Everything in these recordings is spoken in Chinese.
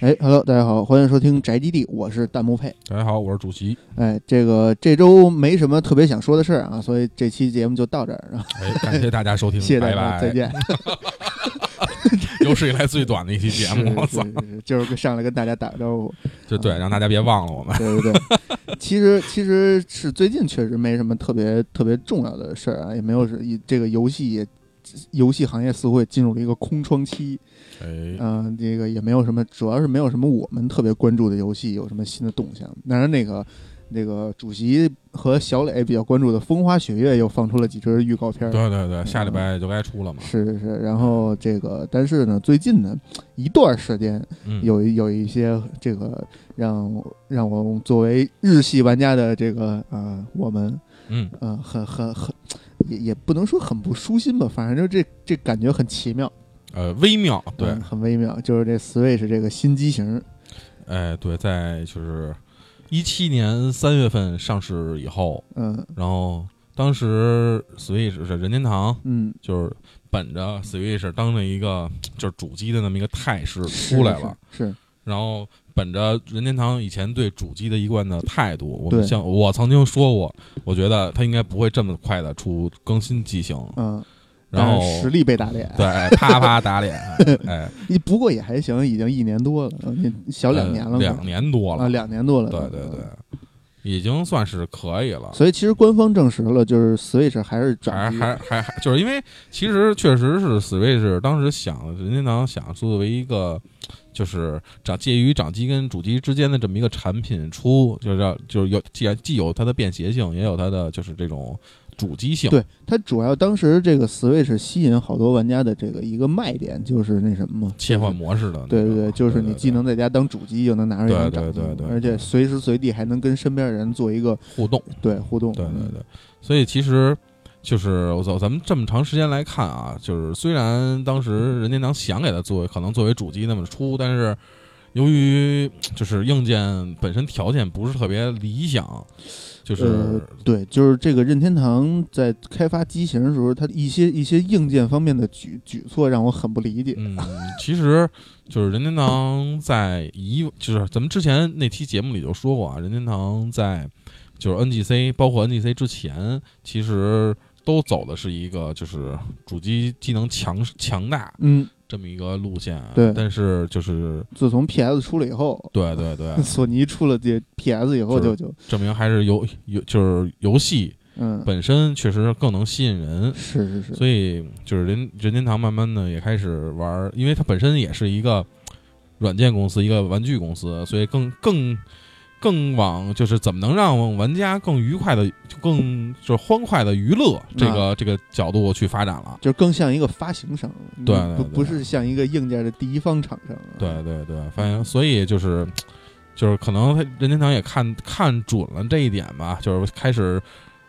哎，Hello，大家好，欢迎收听宅基地，我是弹幕配。大家好，我是主席。哎，这个这周没什么特别想说的事儿啊，所以这期节目就到这儿。哎，感谢大家收听，谢谢大家，拜，再见。有史以来最短的一期节目，就是上来跟大家打个招呼，就对，让大家别忘了我们。对对对。其实其实是最近确实没什么特别特别重要的事儿啊，也没有是一这个游戏也游戏行业似乎也进入了一个空窗期。哎，嗯、这个也没有什么，主要是没有什么我们特别关注的游戏有什么新的动向。当然，那个那个主席和小磊比较关注的《风花雪月》又放出了几支预告片儿。对对对，下礼拜就该出了嘛。是是是，然后这个，但是呢，最近呢一段时间嗯，有有一些这个让让我作为日系玩家的这个啊、我们嗯，呃很很很也也不能说很不舒心吧，反正就这这感觉很奇妙，呃，微妙，对。嗯，很微妙，就是这 Switch 这个新机型，哎，对，在就是一七年三月份上市以后，嗯。然后当时 Switch 是任天堂嗯，就是本着 Switch 当着一个就是主机的那么一个态势出来了，，是是。然后本着任天堂以前对主机的一贯的态度，我们像我曾经说过，我觉得它应该不会这么快的出更新机型，嗯，然后实力被打脸，对啪啪打脸，哎，不过也还行，已经一年多了，嗯小两年了，呃两年多啊，了，两年多了，对对对，已经算是可以了。所以其实官方证实了，就是 Switch 还是还转还还还，就是因为其实确实是 Switch 当时想任天堂想作为一个就是掌介于掌机跟主机之间的这么一个产品出，就是要就是有既然既有它的便携性，也有它的就是这种主机性。对它主要当时这个 Switch 吸引好多玩家的这个一个卖点就是那什么嘛，切换模式的那个、对对对，就是你既能在家当主机，又能拿出来当对对对对而且随时随地还能跟身边的人做一个互动，对互动。对对对，所以其实就是我走咱们这么长时间来看啊，就是虽然当时任天堂想给它作为可能作为主机那么出，但是由于就是硬件本身条件不是特别理想，就是、呃，对，就是这个任天堂在开发机型的时候，它一些一些硬件方面的举举措让我很不理解。嗯，其实就是任天堂在以就是咱们之前那期节目里就说过啊，任天堂在就是 NGC 包括 NGC 之前，其实都走的是一个就是主机机能强强大嗯，这么一个路线啊。对但是就是自从 PS 出了以后，对对对，索尼出了这 PS 以后就就证明还是游游就是游戏嗯，本身确实更能吸引人。是是是，所以就是任任天堂慢慢的也开始玩儿，因为它本身也是一个软件公司，一个玩具公司，所以更更更往就是怎么能让玩家更愉快的、更就是欢快的娱乐这个、这个角度去发展了。就更像一个发行商，对对对不不是像一个硬件的第一方厂商。对对对，反正所以就是就是可能他任天堂也看看准了这一点吧，就是开始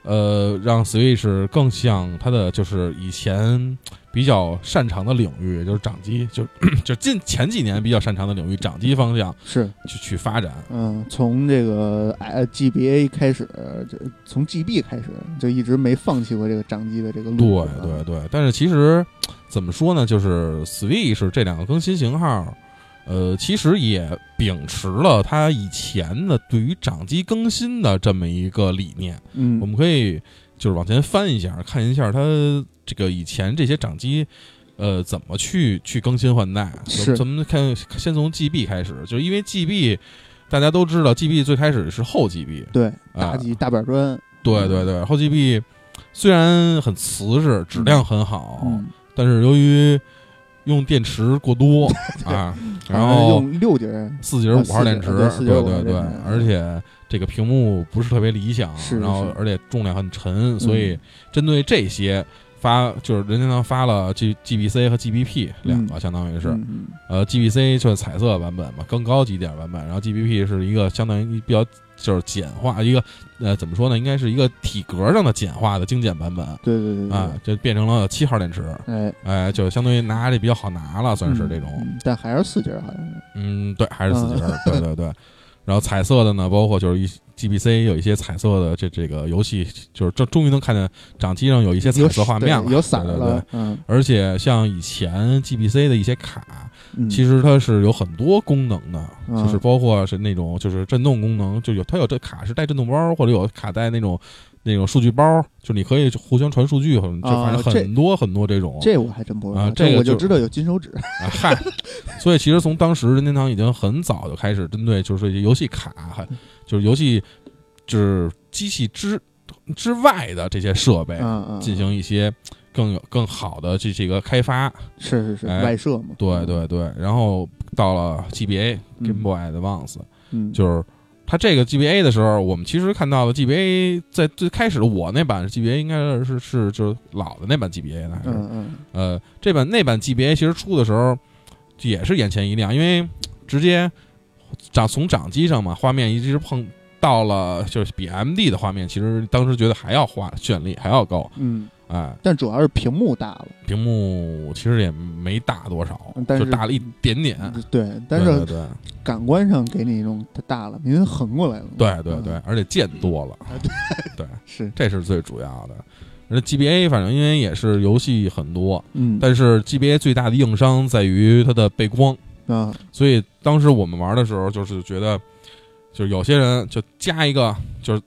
呃让 Switch 更像它的就是以前比较擅长的领域，就是掌机，就 就近前几年比较擅长的领域，掌机方向是，去去发展。嗯，从这个呃 GBA 开始，就从 GB 开始就一直没放弃过这个掌机的这个路。对啊对对，但是其实怎么说呢，就是 Switch 这两个更新型号。呃，其实也秉持了它以前的对于掌机更新的这么一个理念。嗯，我们可以就是往前翻一下，看一下它这个以前这些掌机，呃，怎么去去更新换代。是咱们看，先从 GB 开始，就是因为 GB 大家都知道，GB 最开始是后 GB，对大机大板砖，对对对，后 GB 虽然很瓷实，质量很好，嗯，但是由于用电池过多 啊，然后用六节，四节五号电池，对对对，而且这个屏幕不是特别理想，是然后而且重量很沉，所以针对这些发就是任天堂发了 G GBC 和 GBP 两个，相当于是呃 GBC 就是彩色版本嘛，更高级一点版本，然后 GBP 是一个相当于比较就是简化一个呃怎么说呢，应该是一个体格上的简化的精简版本对对对对啊，就变成了七号电池，哎，哎，就相当于拿着比较好拿了，算是这种。嗯但还是四节儿好像是。嗯，对，还是四节儿，对对对。然后彩色的呢，包括就是一 GBC 有一些彩色的这这个游戏，就是这终于能看见掌机上有一些彩色画面了，对有色对对对。了，嗯，而且像以前 GBC 的一些卡，嗯其实它是有很多功能的，嗯。就是包括是那种就是震动功能，就有它有这卡是带震动包，或者有卡带那种那种数据包，就你可以互相传数据，很就反正很多很多这种。这我还真不知道，啊这我就知道有金手指，啊，嗨，所以其实从当时任天堂已经很早就开始针对就是这些游戏卡，还就是游戏就是机器之之外的这些设备进行一些更有更好的这这个开发。是是是哎外设嘛，对对对，然后到了 GBA 嗯 Game Boy Advance，嗯，就是它这个 GBA 的时候，我们其实看到了 GBA 在最开始我那版 GBA 应该是是就是老的那版 GBA 呢，还是、嗯嗯。呃这版那版 GBA 其实出的时候也是眼前一亮，因为直接掌从掌机上嘛，画面一直碰到了就是比 MD 的画面，其实当时觉得还要画绚丽，还要高，嗯，哎，但主要是屏幕大了，屏幕其实也没大多少，但是就大了一点点。对，但是对感官上给你一种它大了，因为横过来了。嘛，对对对嗯，而且键多了，对，是，这是最主要的。而 GBA 反正因为也是游戏很多，嗯，但是 GBA 最大的硬伤在于它的背光，啊，所以当时我们玩的时候，就是觉得，就是有些人就加一个就是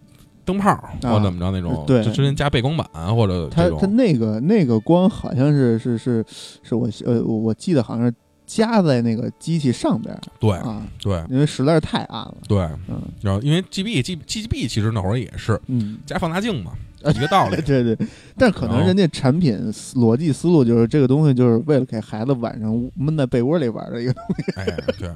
灯泡或怎么着那种，对就直接加背光板或者它它，那个那个光好像是是是是我呃我我记得好像是加在那个机器上边对啊，对因为实在是太暗了，对。嗯然后因为 GB G GB 其实那会儿也是嗯，加放大镜嘛，一个道理。对对，但是可能人家产品思逻辑思路就是这个东西就是为了给孩子晚上闷在被窝里玩的一个东西，哎，对。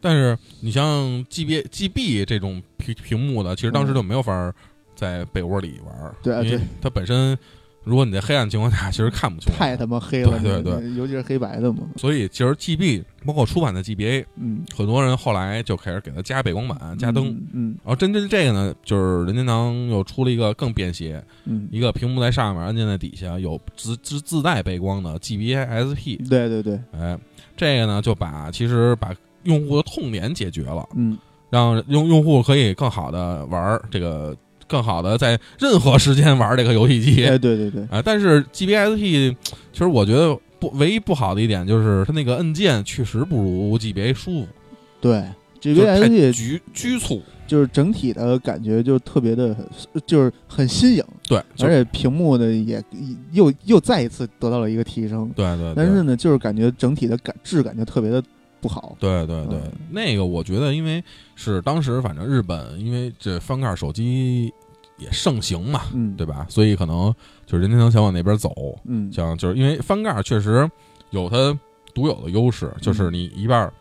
但是你像 GB GB 这种屏屏幕的，其实当时就没有法儿在被窝里玩儿，对啊因为对。它本身，如果你在黑暗情况下，其实看不清。太他妈黑了，对对对，尤其是黑白的嘛，所以其实 GB 包括出版的 GBA，嗯，很多人后来就开始给它加背光板、加灯。嗯，然后针对这个呢，就是任天堂又出了一个更便携，嗯。嗯，一个屏幕在上面，按键在底下，有自自自带背光的 GBA SP。对对对，哎，这个呢就把其实把用户的痛点解决了，嗯让用用户可以更好的玩儿这个，更好的在任何时间玩这个游戏机。哎对对对，啊，但是 GBSP 其实我觉得不唯一不好的一点就是它那个按键确实不如 GBA 舒服，对。就是太 GBS 局局促。就是整体的感觉就特别的，就是很新颖，对，而且屏幕呢也又又再一次得到了一个提升。对对对，但是呢，就是感觉整体的感质感就特别的不好。对对对，嗯。那个我觉得，因为是当时反正日本因为这翻盖手机也盛行嘛，嗯，对吧？所以可能就是任天堂想往那边走，嗯，想就是因为翻盖确实有它独有的优势，嗯。就是你一半儿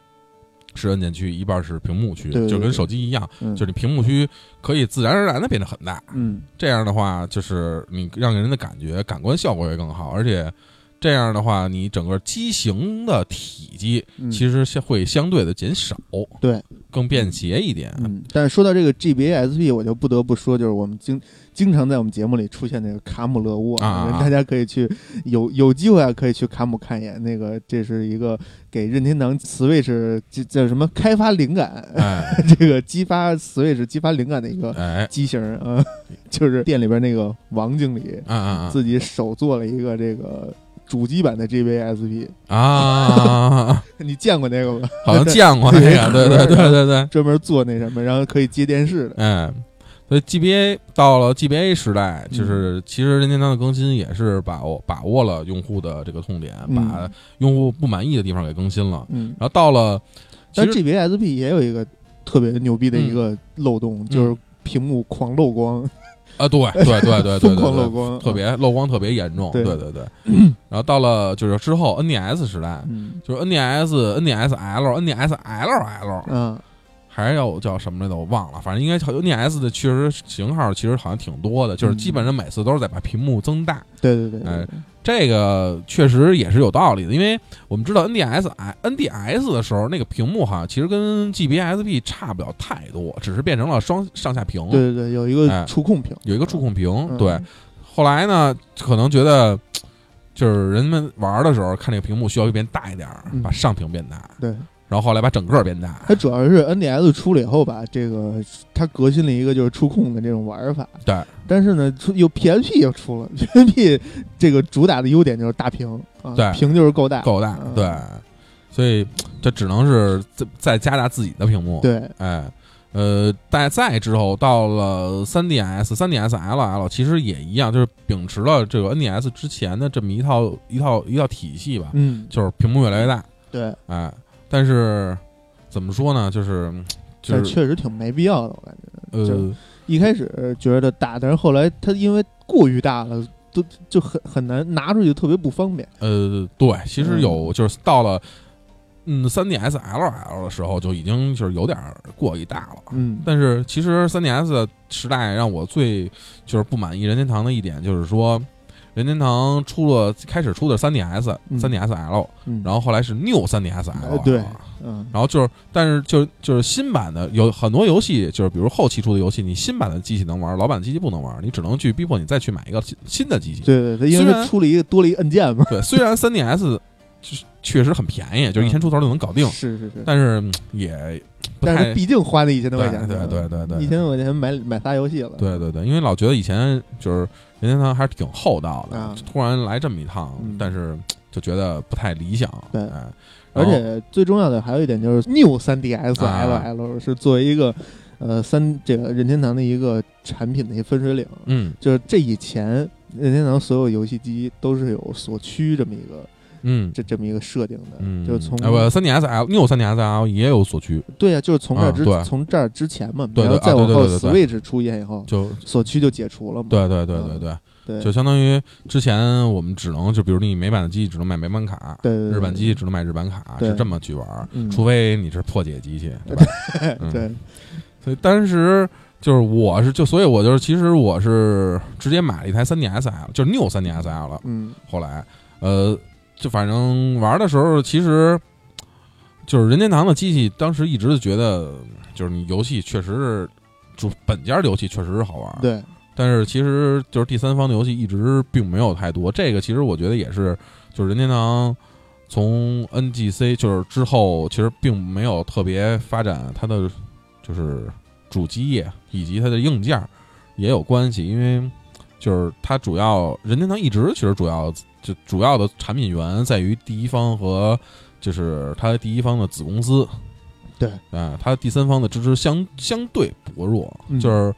是按键区，一半儿是屏幕区，对对就跟手机一样，嗯。就是你屏幕区可以自然而然的变得很大，嗯。这样的话，就是你让人的感觉感官效果也更好，而且这样的话，你整个机型的体积嗯，其实相会相对的减少，对，更便携一点。嗯，但是说到这个 GBASP，我就不得不说，就是我们经经常在我们节目里出现那个卡姆勒沃，啊大家可以去有有机会啊，可以去卡姆看一眼。那个这是一个给任天堂 Switch 叫叫什么开发灵感，哎。这个激发 Switch 激发灵感的一个哎，机型儿啊，就是店里边那个王经理啊啊。自己手做了一个这个主机版的 GBASP，啊啊！你见过那个吗？好像见过 那个，对对对对对，专门做那什么，然后可以接电视的。哎。所以 GBA 到了 GBA 时代，嗯就是其实任天堂的更新也是把握把握了用户的这个痛点，嗯把用户不满意的地方给更新了。嗯，然后到了，但实 GBSP 也有一个特别牛逼的一个漏洞，就是屏幕狂漏光，啊，对 对对对对对特别漏光特别严重，对对对对。然后到了就是之后 NDS 时代，嗯就是 NDS、NDSL、NDSLL，嗯还有叫什么来着？我忘了，反正应该 NDS 的确实型号其实好像挺多的，就是基本上每次都是在把屏幕增大。对对对，对哎这个确实也是有道理的，因为我们知道 NDS、NDS 的时候，那个屏幕哈，其实跟 GBSP 差不了太多，只是变成了双上下屏，对对对，有一哎。个触控屏，有一个触控屏。嗯。对，后来呢，可能觉得就是人们玩的时候看这个屏幕需要变大一点，嗯。把上屏变大。对，然后后来把整个变大。它主要是 NDS 出了以后吧，这个它革新了一个就是触控的这种玩法。对，但是呢，出又 PSP 又出了，PSP 这个主打的优点就是大屏啊，对屏就是够大，够大，嗯对，所以这只能是再再加大自己的屏幕。，对，哎，呃，再再之后到了 3DS、3DS LL，其实也一样，就是秉持了这个 NDS 之前的这么一套一套一套体系吧，嗯，就是屏幕越来越大，对，哎，但是怎么说呢，就是就是确实挺没必要的，我感觉。呃，一开始觉得大，但是后来它因为过于大了，都就很很难拿出去，特别不方便。呃，对，其实嗯有就是到了。嗯三 D S L L 的时候就已经就是有点儿过于大了，嗯，但是其实三 D S 时代让我最就是不满意任天堂的一点就是说，任天堂出了开始出的 3DS、嗯。3DS L，嗯。然后后来是 New 3DS 哎 L，对嗯，然后就是但是就是就是新版的有很多游戏，就是比如后期出的游戏，你新版的机器能玩，老版的机器不能玩，你只能去逼迫你再去买一个新新的机器。对对对，因为它出了一个多了一个按键嘛，对，虽然三 DS 确实很便宜，就一千出头就能搞定，是是是，但是嗯也但是毕竟花那一千多块钱，对对对对。一千多块钱买买仨游戏了，对对对，因为老觉得以前就是任天堂还是挺厚道的，啊。突然来这么一趟，嗯。但是就觉得不太理想。对。哎，而且最重要的还有一点就是 New 3DS 啊。LL 是作为一个呃三这个任天堂的一个产品的一个分水岭，嗯。就是这以前任天堂所有游戏机都是有锁区这么一个嗯。这这么一个设定的，嗯，就是从哎不三 DS L New 三 DS L 也有锁区，对呀、就是从这儿之、从这儿之前嘛，对对啊然后再往后对对对。Switch 出现以后，就锁区就解除了嘛，对对对嗯对。对，对，就相当于之前我们只能就比如你美版的机器只能买美版卡，对对对日版机器只能买日版卡，是这么去玩除非你是破解机器，对吧？嗯。对 所以当时就是我是就所以我就是其实我是直接买了一台 3DS L，就是 New 3DS L 了。嗯。后来。呃，就反正玩的时候，其实就是任天堂的机器，当时一直就觉得就是你游戏确实是就本家的游戏确实是好玩，。对但是其实就是第三方的游戏一直并没有太多，这个其实我觉得也是就是任天堂。从 NGC 就是之后，其实并没有特别发展它的就是主机业以及它的硬件儿也有关系，因为就是它主要任天堂一直其实主要就主要的产品源在于第一方和就是它第一方的子公司，对，啊，它第三方的支持相相对薄弱，嗯。就是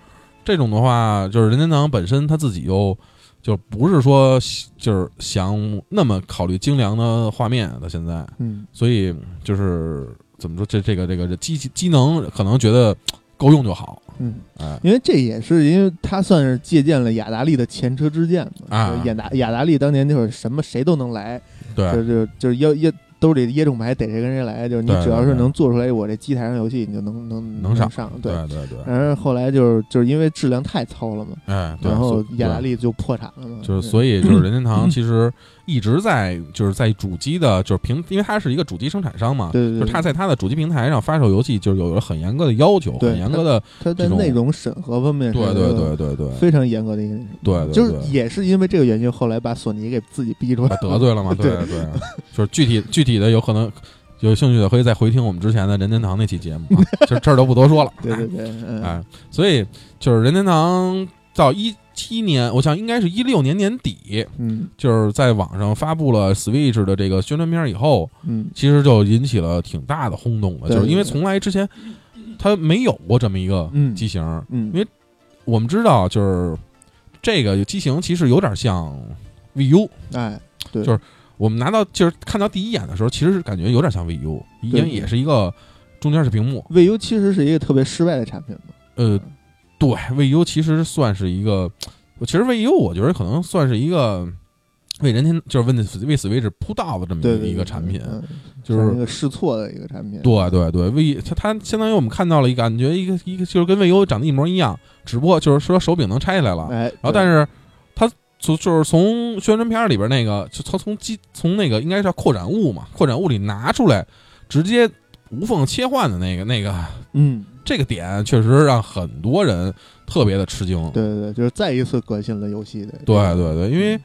这种的话，就是任天堂本身它自己又就不是说就是想那么考虑精良的画面的现在，嗯。所以就是怎么说，这这个这个这机器机能可能觉得够用就好，嗯，啊，因为这也是因为他算是借鉴了雅达利的前车之鉴嘛，啊。就是雅达雅达利当年就是什么谁都能来，就对就就是要要兜里掖中牌逮谁跟谁来，就是你只要是能做出来我这机台上游戏，你就能能能上上，对。对。对对，然后后来就是就是因为质量太糙了嘛，哎，然后雅达利就破产了嘛，就是所以就是任天堂 其实一直在就是在主机的就是平，因为它是一个主机生产商嘛，对对对。就是它在它的主机平台上发售游戏，就是有了很严格的要求，很严格的，它在内容审核方面对对对对对，非常严格的一个，对对就是也是因为这个原因，后来把索尼给自己逼出来把得罪了嘛，对对对，就是具体具体的有可能有兴趣的可以再回听我们之前的任天堂那期节目啊，这这儿都不多说了，对对对，嗯，哎，所以就是任天堂到一七年，我想应该是一六年年底，嗯就是在网上发布了 Switch 的这个宣传片以后，嗯其实就引起了挺大的轰动的，就是因为从来之前它没有过这么一个嗯机型。嗯，因为我们知道，就是这个机型其实有点像 VU。哎，对，就是我们拿到就是看到第一眼的时候，其实是感觉有点像 VU，因为也是一个中间是屏幕。VU 其实是一个特别失败的产品嘛，呃，对，VU 其实算是一个，我其实 VU 我觉得可能算是一个为人天就是为为 Switch 铺道的这么一个产品，嗯就是一个试错的一个产品，对对对，V 它它相当于我们看到了一个感觉一个一个就是跟 VU 长得一模一样，只不过就是说手柄能拆下来了，哎，然后但是它从就是从宣传片里边那个，就他从机从那个应该叫扩展物嘛，扩展物里拿出来，直接无缝切换的那个那个嗯，这个点，确实让很多人特别的吃惊。对对对，就是再一次革新了游戏的，对对对，因为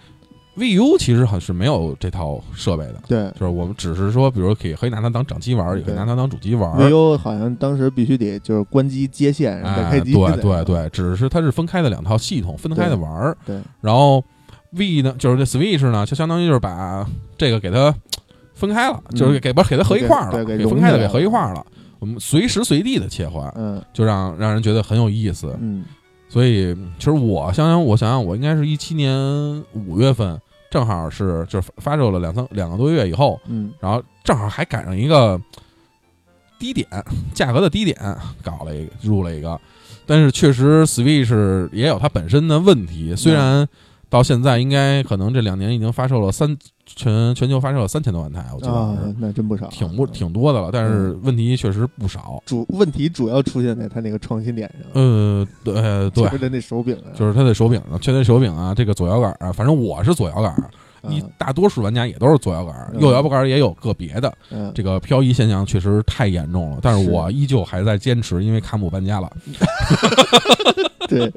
VU 其实好像是没有这套设备的，对就是我们只是说，比如可以可以拿它当掌机玩，也可以拿它当主机玩。，VU 好像当时必须得就是关机接线，然后开机。对对对，只是它是分开的两套系统，分开的玩儿。对然后 V 呢，就是这 Switch 呢，就相当于就是把这个给它分开了，嗯就是给把给它合一块儿了，对给给分开的给合一块儿了。我们随时随地的切换，嗯就让让人觉得很有意思。嗯所以，其实我想想，我想想，我应该是一七年五月份，正好是就是发售了两三两个多月以后，嗯。然后正好还赶上一个低点，价格的低点，搞了一个入了一个，但是确实 Switch 也有它本身的问题，虽然到现在应该可能这两年已经发售了三全全球发售了三千多万台，我记得那真不少，挺不挺多的了，但是问题确实不少。主问题主要出现在它那个创新点上，呃，对呃对。就，是它那手柄啊，就是它的手柄啊，确实手柄啊，这个左摇杆啊，反正我是左摇杆，一啊。大多数玩家也都是左摇杆，嗯。右摇杆也有个别的。嗯。这个漂移现象确实太严重了，但是是。我依旧还在坚持，因为卡姆搬家了。对，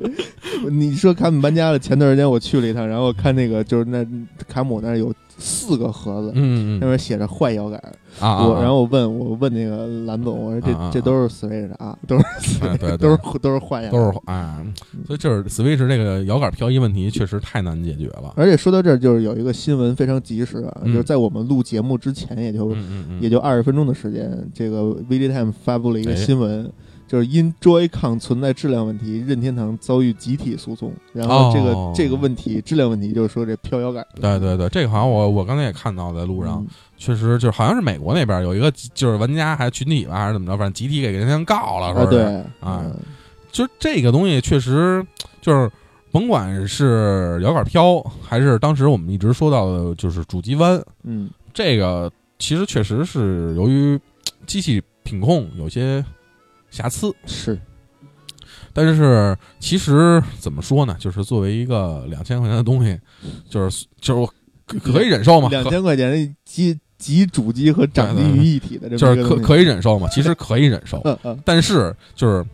你说卡姆搬家了，前段时间我去了一趟，然后看那个就是那卡姆那儿有四个盒子，嗯嗯。上面写着坏摇杆，啊啊，我然后我问我问那个蓝总，我说这这都是 Switch 啊，都是都是都是坏摇杆，都是啊，所以就是 Switch 这个摇杆漂移问题确实太难解决了。而且说到这儿，就是有一个新闻非常及时啊，嗯。就是在我们录节目之前，也就、也就二十分钟的时间，这个 VG Time 发布了一个哎。新闻，就是因 Joy-Con 存在质量问题，任天堂遭遇集体诉讼。然后这个、哦这个问题质量问题，就是说这飘摇杆。对对对，这个好像我我刚才也看到在路上，嗯确实就是好像是美国那边有一个就是玩家还是群体吧还是怎么着，反正集体给任天堂告了，啊，说是。对啊嗯就这个东西确实就是，甭管是摇杆飘，还是当时我们一直说到的，就是主机弯，嗯这个其实确实是由于机器品控有些瑕疵，是但是其实怎么说呢？就是作为一个两千块钱的东西，就是就是我可可以忍受嘛，可两千块钱的集集主机和掌机于一体的这就是可可以忍受嘛，其实可以忍受，但是就是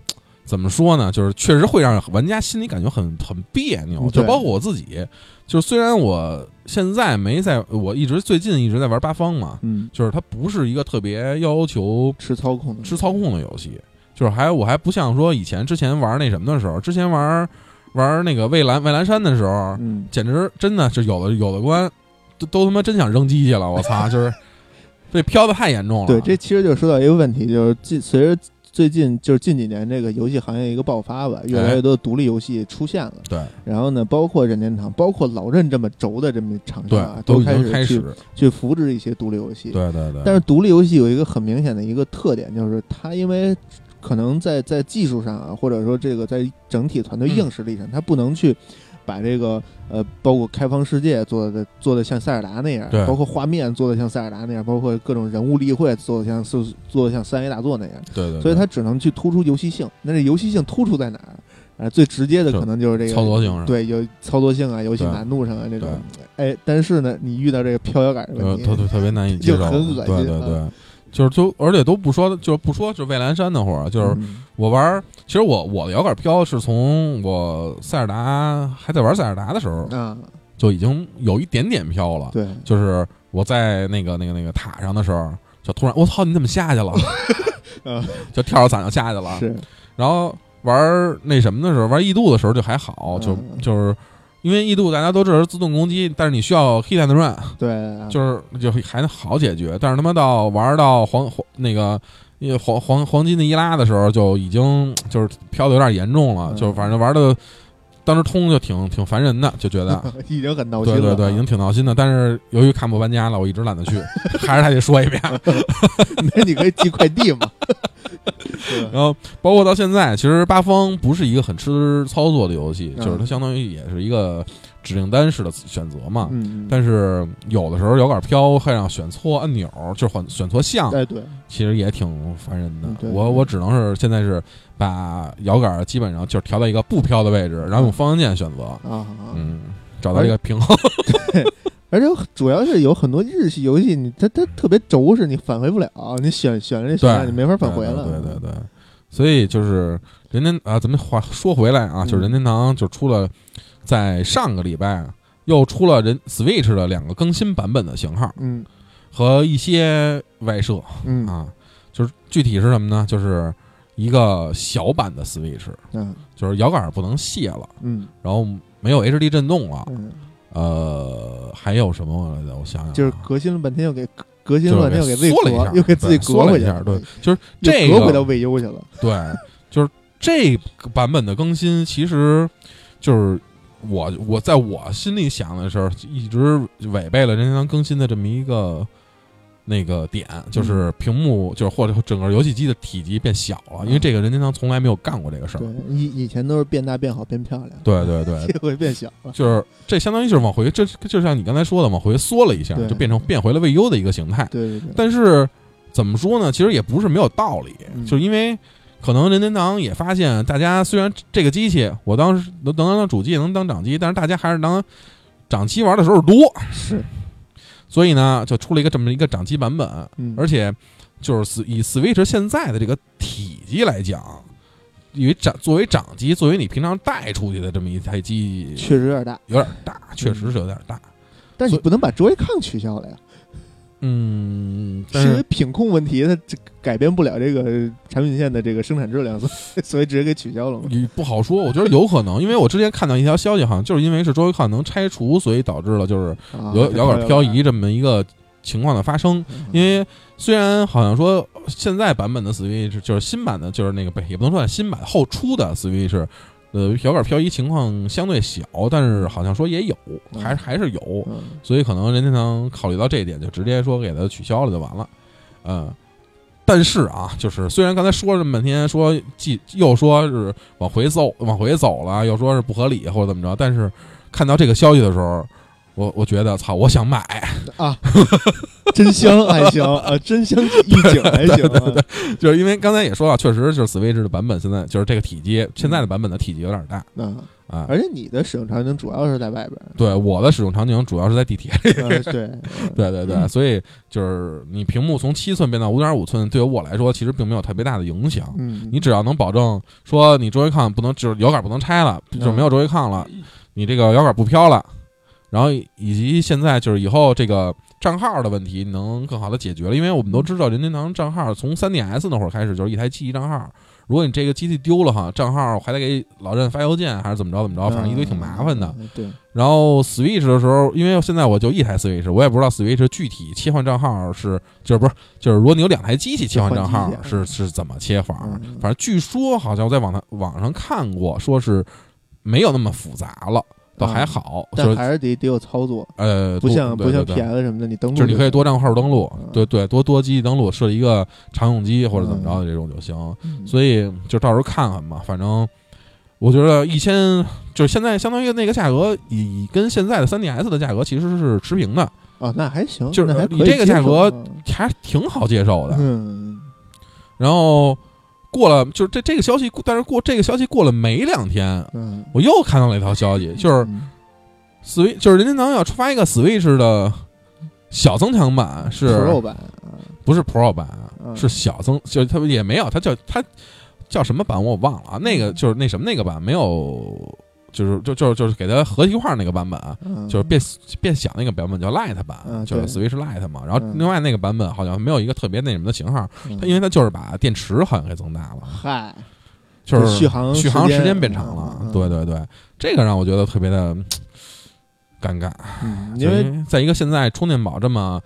怎么说呢？就是确实会让玩家心里感觉很很别扭，就包括我自己。就是虽然我现在没在，我一直最近一直在玩八方嘛，嗯，就是它不是一个特别要求吃操控的吃操控的游戏，就是还我还不像说以前之前玩那什么的时候，之前玩玩那个蔚蓝蔚蓝山的时候，嗯简直真的是有的有的关都都他妈真想扔机器了，我操！就是 这飘的太严重了。对，这其实就说到一个问题，就是近随着最近就是近几年这个游戏行业一个爆发吧，越来越多的独立游戏出现了。对然后呢，包括任天堂，包括老任这么轴的这么厂对商啊，都已开去经开始，去扶植一些独立游戏。对对对。但是独立游戏有一个很明显的一个特点，就是它因为可能在在技术上啊，或者说这个在整体团队嗯硬实力上，它不能去把这个呃，包括开放世界做的做的像塞尔达那样对，包括画面做的像塞尔达那样，包括各种人物例会做的像做做的像三 A 大作那样，对对，所以它只能去突出游戏性。那这游戏性突出在哪儿？啊，最直接的可能就是这个操作性上对，有操作性啊，游戏难度上啊这种。哎，但是呢，你遇到这个飘摇杆的问题，呃特特特别难以接受，就很恶心对对对啊，就是就而且都不说，就不说就蔚蓝山那会儿，就是嗯。我玩儿，其实我我的摇杆飘是从我塞尔达还在玩塞尔达的时候啊，就已经有一点点飘了，对，就是我在那个那个那个塔上的时候，就突然我操你怎么下去了？啊，就跳着伞就下去了，是，然后玩那什么的时候，玩异度的时候就还好，就嗯。就是因为异度大家都知道是自动攻击，但是你需要 hit and run，对，啊就是 就还好解决。但是他妈到玩到黄黄那个呃黄黄黄金的伊拉的时候，就已经就是飘的有点严重了，嗯就反正玩的当时通就挺挺烦人的，就觉得。已经很闹心了。对对对，已经挺闹心的，但是由于看不搬家了，我一直懒得去，还是还得说一遍。那你可以寄快递嘛。对然后包括到现在，其实八方不是一个很吃操作的游戏，嗯就是它相当于也是一个指令单式的选择嘛。嗯，但是有的时候摇杆飘会让选错按钮，就是选选错项，哎对，其实也挺烦人的嗯。我我只能是现在是把摇杆基本上就是调到一个不飘的位置，然后用方向键选择，啊，嗯，找到一个平衡。而且主要是有很多日系游戏，你它它特别轴是，你返回不了，你选选了这选项你没法返回了。对对对对，所以就是任天啊，咱们话说回来啊，嗯就是任天堂就出了在上个礼拜又出了人 Switch 的两个更新版本的型号嗯。和一些外设嗯。啊，就是具体是什么呢？就是一个小版的 Switch，嗯。就是摇杆不能卸了，嗯。然后没有 HD 震动了，嗯，呃，还有什么来着？我想想啊，就是革新了半天，又给革新了半天，又给自己缩了一下革，又给自己对革了，缩了一下，对，就是又这革回到个未优去了。对，就是这个版本的更新，其实就是我我在我心里想的时候，一直违背了任天堂更新的这么一个那个点，就是屏幕就是或者整个游戏机的体积变小了，因为这个任天堂从来没有干过这个事儿对。，以以前都是变大、变好、变漂亮，对对对，这回变小了。就是这相当于就是往回，这就像你刚才说的，往回缩了一下，就变成变回了未优的一个形态。对对对，但是怎么说呢？其实也不是没有道理，嗯就是因为可能任天堂也发现，大家虽然这个机器我当时能能当主机，能当掌机，但是大家还是当掌机玩的时候多，是，所以呢，就出了一个这么一个掌机版本，嗯，而且就是以 Switch 现在的这个体积来讲。因为掌作为掌机，作为你平常带出去的这么一台机，确实有点大，有点大，确实是有点大。但是你不能把 Joy-Con 取消了呀，嗯，是是因为品控问题，它这改变不了这个产品线的这个生产质量，所以 所以直接给取消了嘛。你不好说，我觉得有可能，因为我之前看到一条消息，好像就是因为是周围看能拆除，所以导致了就是啊摇摇杆漂移，这么一个情况的发生。因为虽然好像说现在版本的 Switch 就是新版的，就是那个不也不能算新版后出的 Switch，呃，摇杆漂移情况相对小，但是好像说也有，还还是有，嗯所以可能任天堂考虑到这一点，就直接说给它取消了就完了。嗯，但是啊，就是虽然刚才说了这么半天，说既又说是往回走往回走了，又说是不合理或者怎么着，但是看到这个消息的时候，我我觉得操，我想买。啊，真香还行啊，真香一景 还行啊，就是因为刚才也说了，确实就是 Switch 的版本现在就是这个体积，现在的版本的体积有点大嗯，啊。而且你的使用场景主要是在外边儿，对我的使用场景主要是在地铁里，呃 对，对对对，所以就是你屏幕从七寸变到五点五寸，对于我来说其实并没有特别大的影响。嗯，你只要能保证说你周围抗不能，就是摇杆不能拆了，嗯就没有周围抗了，你这个摇杆不飘了，然后以及现在就是以后这个账号的问题能更好的解决了，因为我们都知道任天堂账号从 3DS 那会儿开始就是一台机器账号，如果你这个机器丢了哈，账号还得给老任发邮件还是怎么着怎么着，反正一堆挺麻烦的。然后 Switch 的时候，因为现在我就一台 Switch，我也不知道 Switch 具体切换账号是就是不是就是如果你有两台机器切换账号是是怎么切法？嗯反正据说好像我在网上网上看过，说是没有那么复杂了，倒还好，就但是还是得得有操作，呃不像不像对对对 PS 什么的，你登录就是你可以多账号登录嗯，对对，多多机器登录，设一个常用机或者怎么着的这种就行。嗯所以就到时候看看吧，反正我觉得一千就是现在相当于那个价格，以跟现在的 3DS 的价格其实是持平的，哦，那还行，就是你这个价格还挺好接受的。嗯，然后过了，就是这这个消息，但是过这个消息过了没两天，嗯，我又看到了一条消息，就是嗯 Switch，就是任天堂要发一个 Switch 的小增强版，是 Pro 版，啊不是 Pro 版？嗯是小增，就是它也没有，它叫它叫什么版我忘了啊。那个就是那什么那个版没有，就是就就就是给它合体化那个版本就是变变小那个版本叫 Lite 版，嗯就是 Switch Lite 嘛。然后嗯。另外那个版本好像没有一个特别那什么的型号，嗯它因为它就是把电池好像给增大了，嗨，就是续航续航时间变长了。对对对，这个让我觉得特别的 尴尬，嗯，因为在一个现在充电宝这么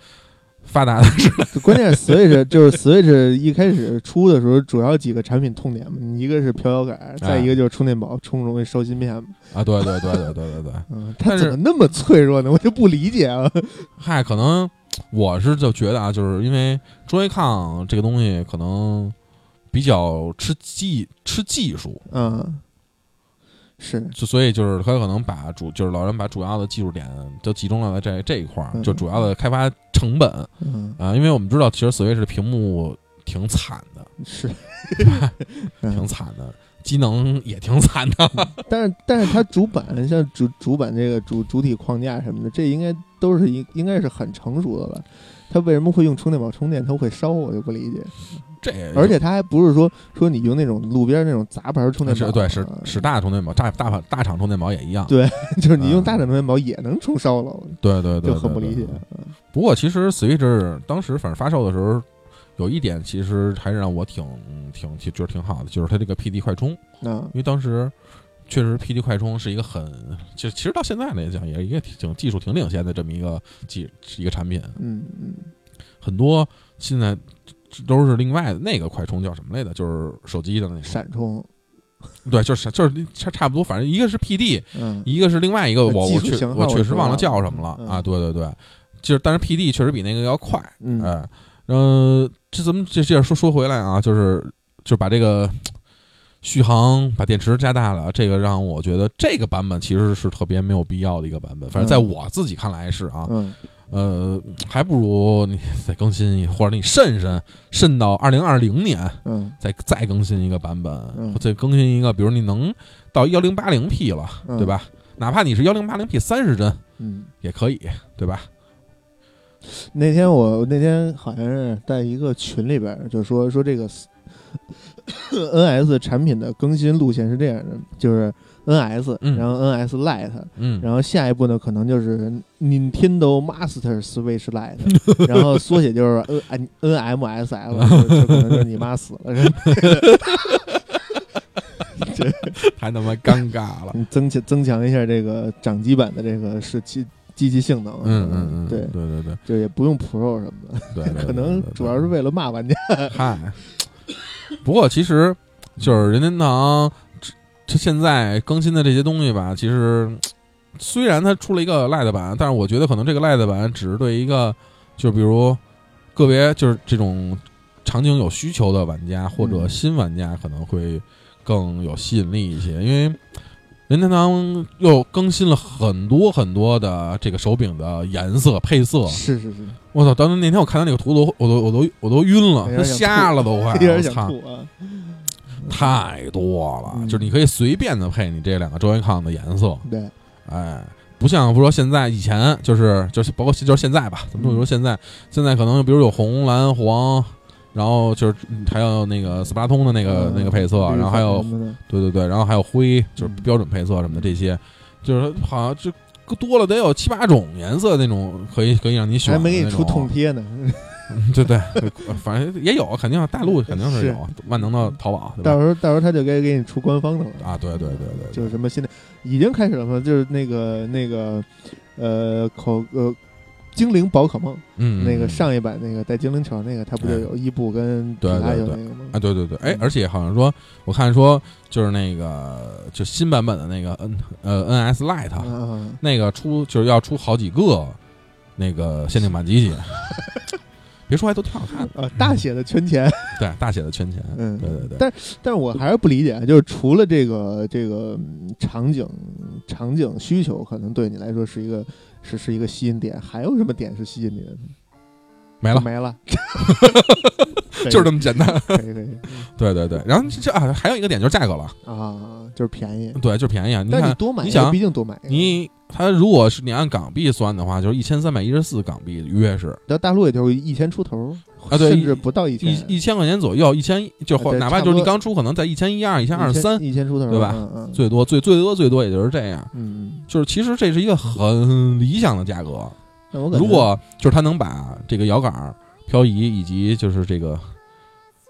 发达的时代，关键是 Switch 就是 Switch 一开始出的时候，主要几个产品痛点嘛，一个是飘摇杆，再一个就是充电宝充容易烧芯片嘛。啊，对对对对对对对。嗯，它怎么那么脆弱呢？我就不理解啊。嗨，可能我是就觉得啊，就是因为桌位抗这个东西可能比较吃技吃技术，嗯，是，就所以就是他可能把主就是老人把主要的技术点都集中了在这这一块儿，嗯就主要的开发成本嗯，啊、因为我们知道其实 Switch 的屏幕挺惨的，是，挺嗯，惨的，机能也挺惨的。但是但是它主板像主主板这个主主体框架什么的，这应该都是应应该是很成熟的了。它为什么会用充电宝充电？它会烧，我就不理解。这而且它还不是说说你用那种路边那种杂牌充电宝，是对是啊是大充电宝，大大大厂充电宝也一样。对 就是你用啊大厂充电宝也能充烧了，对对对，就很不理解。不过其实 Switch 当时反正发售的时候，有一点其实还是让我挺挺挺觉得挺好的，就是它这个 PD 快充，嗯因为当时确实 PD 快充是一个很，就其实到现在来讲也是一个挺技术挺领先的这么一个技一个产品，嗯。嗯。很多现在都是另外的那个快充叫什么来着？就是手机的那个，闪充，对，就是就是差差不多，反正一个是 PD，嗯。一个是另外一个我我确我确实忘了叫什么了嗯啊！对对对，就是但是 PD 确实比那个要快，嗯。哎，呃，这怎么这这样说说回来啊，就是就把这个续航把电池加大了，这个让我觉得这个版本其实是特别没有必要的一个版本，反正在嗯我自己看来是啊，嗯呃，还不如你再更新一，或者你慎慎慎到二零二零年嗯再再更新一个版本，嗯再更新一个，比如你能到幺零八零 P 了，嗯对吧？哪怕你是幺零八零 P 三十帧嗯。也可以，对吧？那天我那天好像是在一个群里边儿，就说说这个 NS 产品的更新路线是这样的，就是 NS，、嗯然后 NS Lite，嗯，然后下一步呢可能就是 Nintendo Master Switch Lite，然后缩写就是 N NMSL，就就可能就是你妈死了，是吧 太他妈尴尬了。你增强增强一下这个掌机版的这个是机机器性能，嗯嗯嗯，对对，对对就也不用 Pro 什么的，对对，可能主要是为了骂玩家，嗨。不过其实就是任天堂这这现在更新的这些东西吧，其实虽然它出了一个 Lite 版，但是我觉得可能这个 Lite 版只是对一个就比如个别就是这种场景有需求的玩家或者新玩家可能会更有吸引力一些，因为任天堂又更新了很多很多的这个手柄的颜色配色。是是是，我操！当时那天我看到那个图都，我都我都我都晕了，他有点想吐瞎了都快，我操！太多了，嗯就是你可以随便的配你这两个周围抗的颜色，对，哎，不像不说现在以前就是就是包括就是现在吧，咱们就说现在现在可能比如有红蓝黄，然后就是嗯还有那个斯巴达通的那个、嗯。那个配色，然后还有对对对，然后还有灰，就是嗯标准配色什么的这些，就是好像就多了得有七八种颜色那种可以可以让你选还没给你出痛贴呢，嗯 对对，反正也有，肯定大陆肯定是是。有，万能的淘宝？到时候到时候他就该给你出官方的了。啊，对对对对，就是什么现在已经开始了嘛，就是那个那个呃口呃精灵宝可梦、嗯，那个嗯。上一版那个带精灵球那个，它不就哎。有伊布跟皮对对对。卡丘那个吗？啊，对对对，哎嗯，而且好像说，我看说就是那个就新版本的那个 N 呃 NS Lite，、啊，那个出就是要出好几个那个限定版机器，别说还都挺好看的，啊，大写的圈钱，对，大写的圈钱，嗯对对对，但但是我还是不理解，啊就是除了这个这个嗯场景场景需求，可能对你来说是一个是是一个吸引点，还有什么点是吸引你的？没了，没了，就是这么简单，可以可以对对对，然后这啊还有一个点就是价格了，啊，就是便宜。对，就是便宜啊，你看但你多买，你想毕竟多买。你它如果是你按港币算的话，就是一千三百一十四港币，约是。到大陆也就一千出头啊对甚至不到一千，一一千块钱左右，一千就哪怕就是你刚出可能在一千一二、一千二三，一千出头，对吧嗯嗯，最多最最多最多也就是这样。嗯，嗯就是其实这是一个很理想的价格，如果就是它能把这个摇杆漂移以及就是这个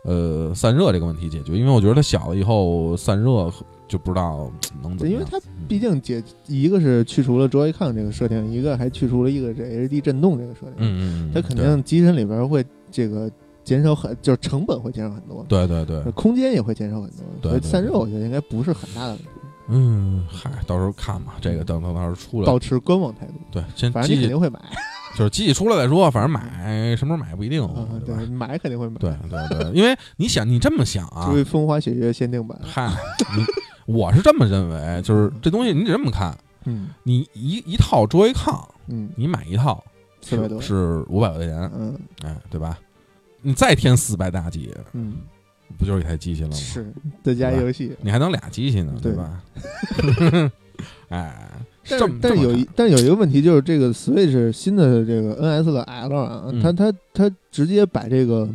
呃散热这个问题解决，因为我觉得它小了以后散热就不知道能怎么样。因为它毕竟解一个是去除了 Joy-Con 这个设定，一个还去除了一个这 HD 震动这个设定，嗯嗯嗯，它肯定机身里边会这个减少很，就是成本会减少很多，对对对。对，空间也会减少很多，对对所以散热我觉得应该不是很大的问题，嗯，嗨，到时候看吧，这个等等到时候出来，保持观望态度，对，先反正你肯定会买，就是机器出来再说，反正买什么时候买不一定，啊，对对，买肯定会买，对对对，因为你想，你这么想啊。作，为风花雪月限定版，嗨，你 我是这么认为，就是这东西你得这么看，嗯。你一一套 Joy-Con，嗯，你买一套四百多，是五百块钱，嗯哎，对吧？你再添四百大几，嗯，不就是一台机器了吗？是再加游戏，你还能俩机器呢，对吧？哎，这但但是有一但是有一个问题就是这个 Switch 新的这个 NS 的 L 啊，嗯它它它直接把这个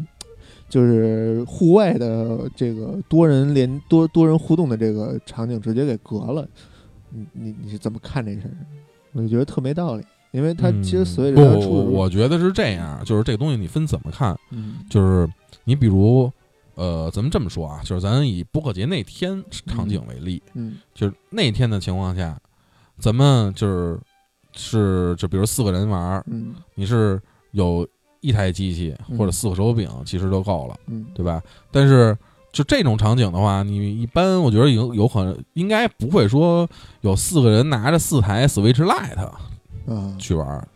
就是户外的这个多人联多多人互动的这个场景直接给隔了。你你你是怎么看这事儿？我就觉得特没道理，因为它其实嗯 Switch 不不我觉得是这样，就是这个东西你分怎么看，嗯就是你比如。呃，咱们这么说啊，就是咱以播客节那天场景为例，嗯就是那天的情况下，咱们就是是就比如四个人玩儿，嗯你是有一台机器嗯或者四个手柄，其实都够了，嗯对吧？但是就这种场景的话，你一般我觉得有有可能应该不会说有四个人拿着四台 Switch Lite 啊，去玩儿，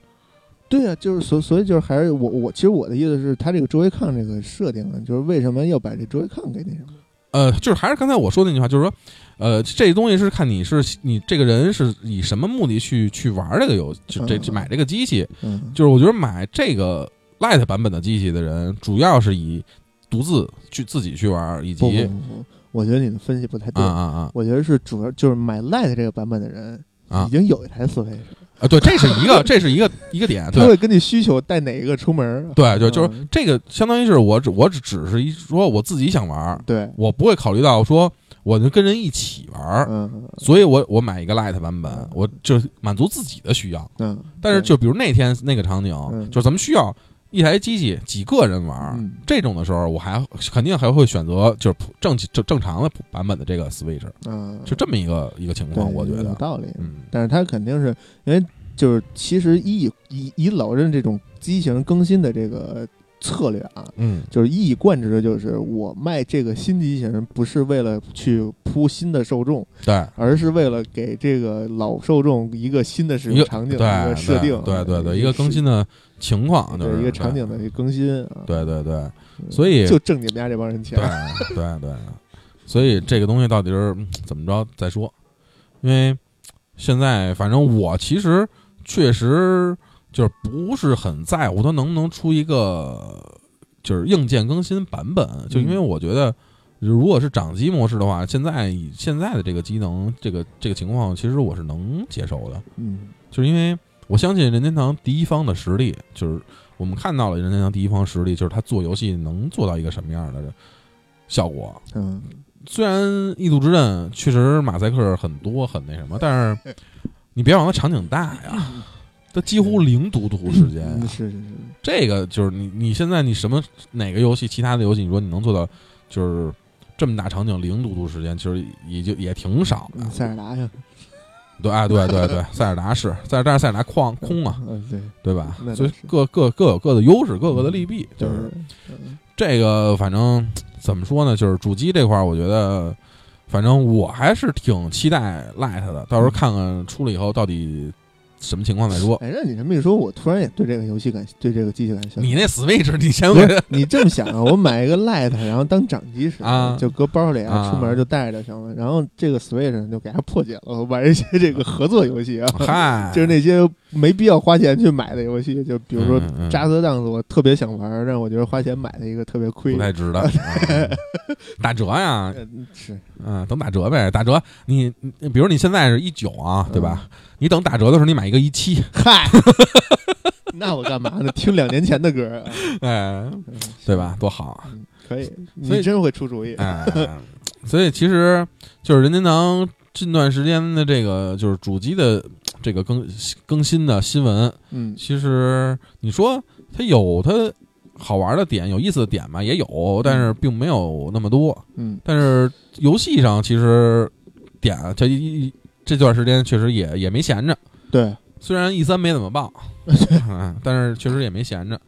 对啊，就是所所以就是还是我我其实我的意思是，他这个周围抗这个设定呢，就是为什么要把这周围抗给那什么？呃，就是还是刚才我说的那句话，就是说，呃，这东西是看你是你这个人是以什么目的去去玩这个游，就这买这个机器，嗯，就是我觉得买这个 Lite 版本的机器的人，主要是以独自去自己去玩，以及不不不不，我觉得你的分析不太啊对。啊啊我觉得是主要就是买 Lite 这个版本的人啊。已经有一台 Switch，啊！对，这是一个，这是一个一个点，他会根据需求带哪一个出门儿。对，就就是嗯这个，相当于是我只我只只是一说我自己想玩，对，我不会考虑到说我能跟人一起玩，嗯所以我我买一个 light 版本嗯，我就满足自己的需要。嗯，但是就比如那天那个场景，嗯就是咱们需要一台机器几个人玩，嗯这种的时候，我还肯定还会选择就是普正正正常的版本的这个 Switch，嗯，就这么一个一个情况，我觉得，有道理。嗯但是它肯定是因为就是其实以以以老任这种机型更新的这个策略啊，嗯就是一以贯之的就是我卖这个新机型不是为了去铺新的受众，对。而是为了给这个老受众一个新的使用场景、一个设定，对对对，是一个更新的情况，就是一个场景的一个更新啊。对，对对嗯所以就挣你们家这帮人钱对。对对，所以这个东西到底是嗯怎么着再说，因为现在反正我其实确实就是不是很在乎它能不能出一个就是硬件更新版本，就因为我觉得。如果是掌机模式的话，现在以现在的这个机能，这个这个情况，其实我是能接受的。嗯就是因为我相信任天堂第一方的实力，就是我们看到了任天堂第一方实力，就是他做游戏能做到一个什么样的效果。嗯，虽然《异度之刃》确实马赛克很多很那什么，但是你别忘了场景大呀，它几乎零读图时间呀。嗯是是是，这个就是你你现在你什么哪个游戏，其他的游戏，你说你能做到就是这么大场景零读图时间，其实也就也挺少的嗯。塞尔达呀，对，啊，对对对，塞尔达是塞尔，但是塞尔达矿空啊，嗯对，对吧所以各各各有各的优势，各有各的利弊。就就是这个，反正怎么说呢？就是主机这块儿，我觉得，反正我还是挺期待 Lite 的。到时候看看出了以后到底什么情况再说。哎，让你这么一说，我突然也对这个游戏感，对这个机器感兴趣。你那 Switch，你先你这么想啊？我买一个 Lite，然后当掌机使，啊就搁包里啊出门就带着就行了。然后这个 Switch 就给它破解了，我玩一些这个合作游戏啊，嗨，就是那些没必要花钱去买的游戏，就比如说扎色档子，我特别想玩，但我觉得花钱买的一个特别亏不。太值得。嗯打折呀，嗯是，嗯，等打折呗。打折，你你比如你现在是一九啊，对吧？你等打折的时候，你买一个一七，嗨，那我干嘛呢？听两年前的歌，哎，嗯对吧？？多好可以，所以你真会出主意。哎，所以其实就是任天堂近段时间的这个就是主机的这个更更新的新闻，嗯其实你说它有它好玩的点、有意思的点吧，也有，但是并没有那么多。嗯但是游戏上其实点这一这段时间确实也也没闲着，对，虽然 E 三没怎么报，嗯但是确实也没闲着。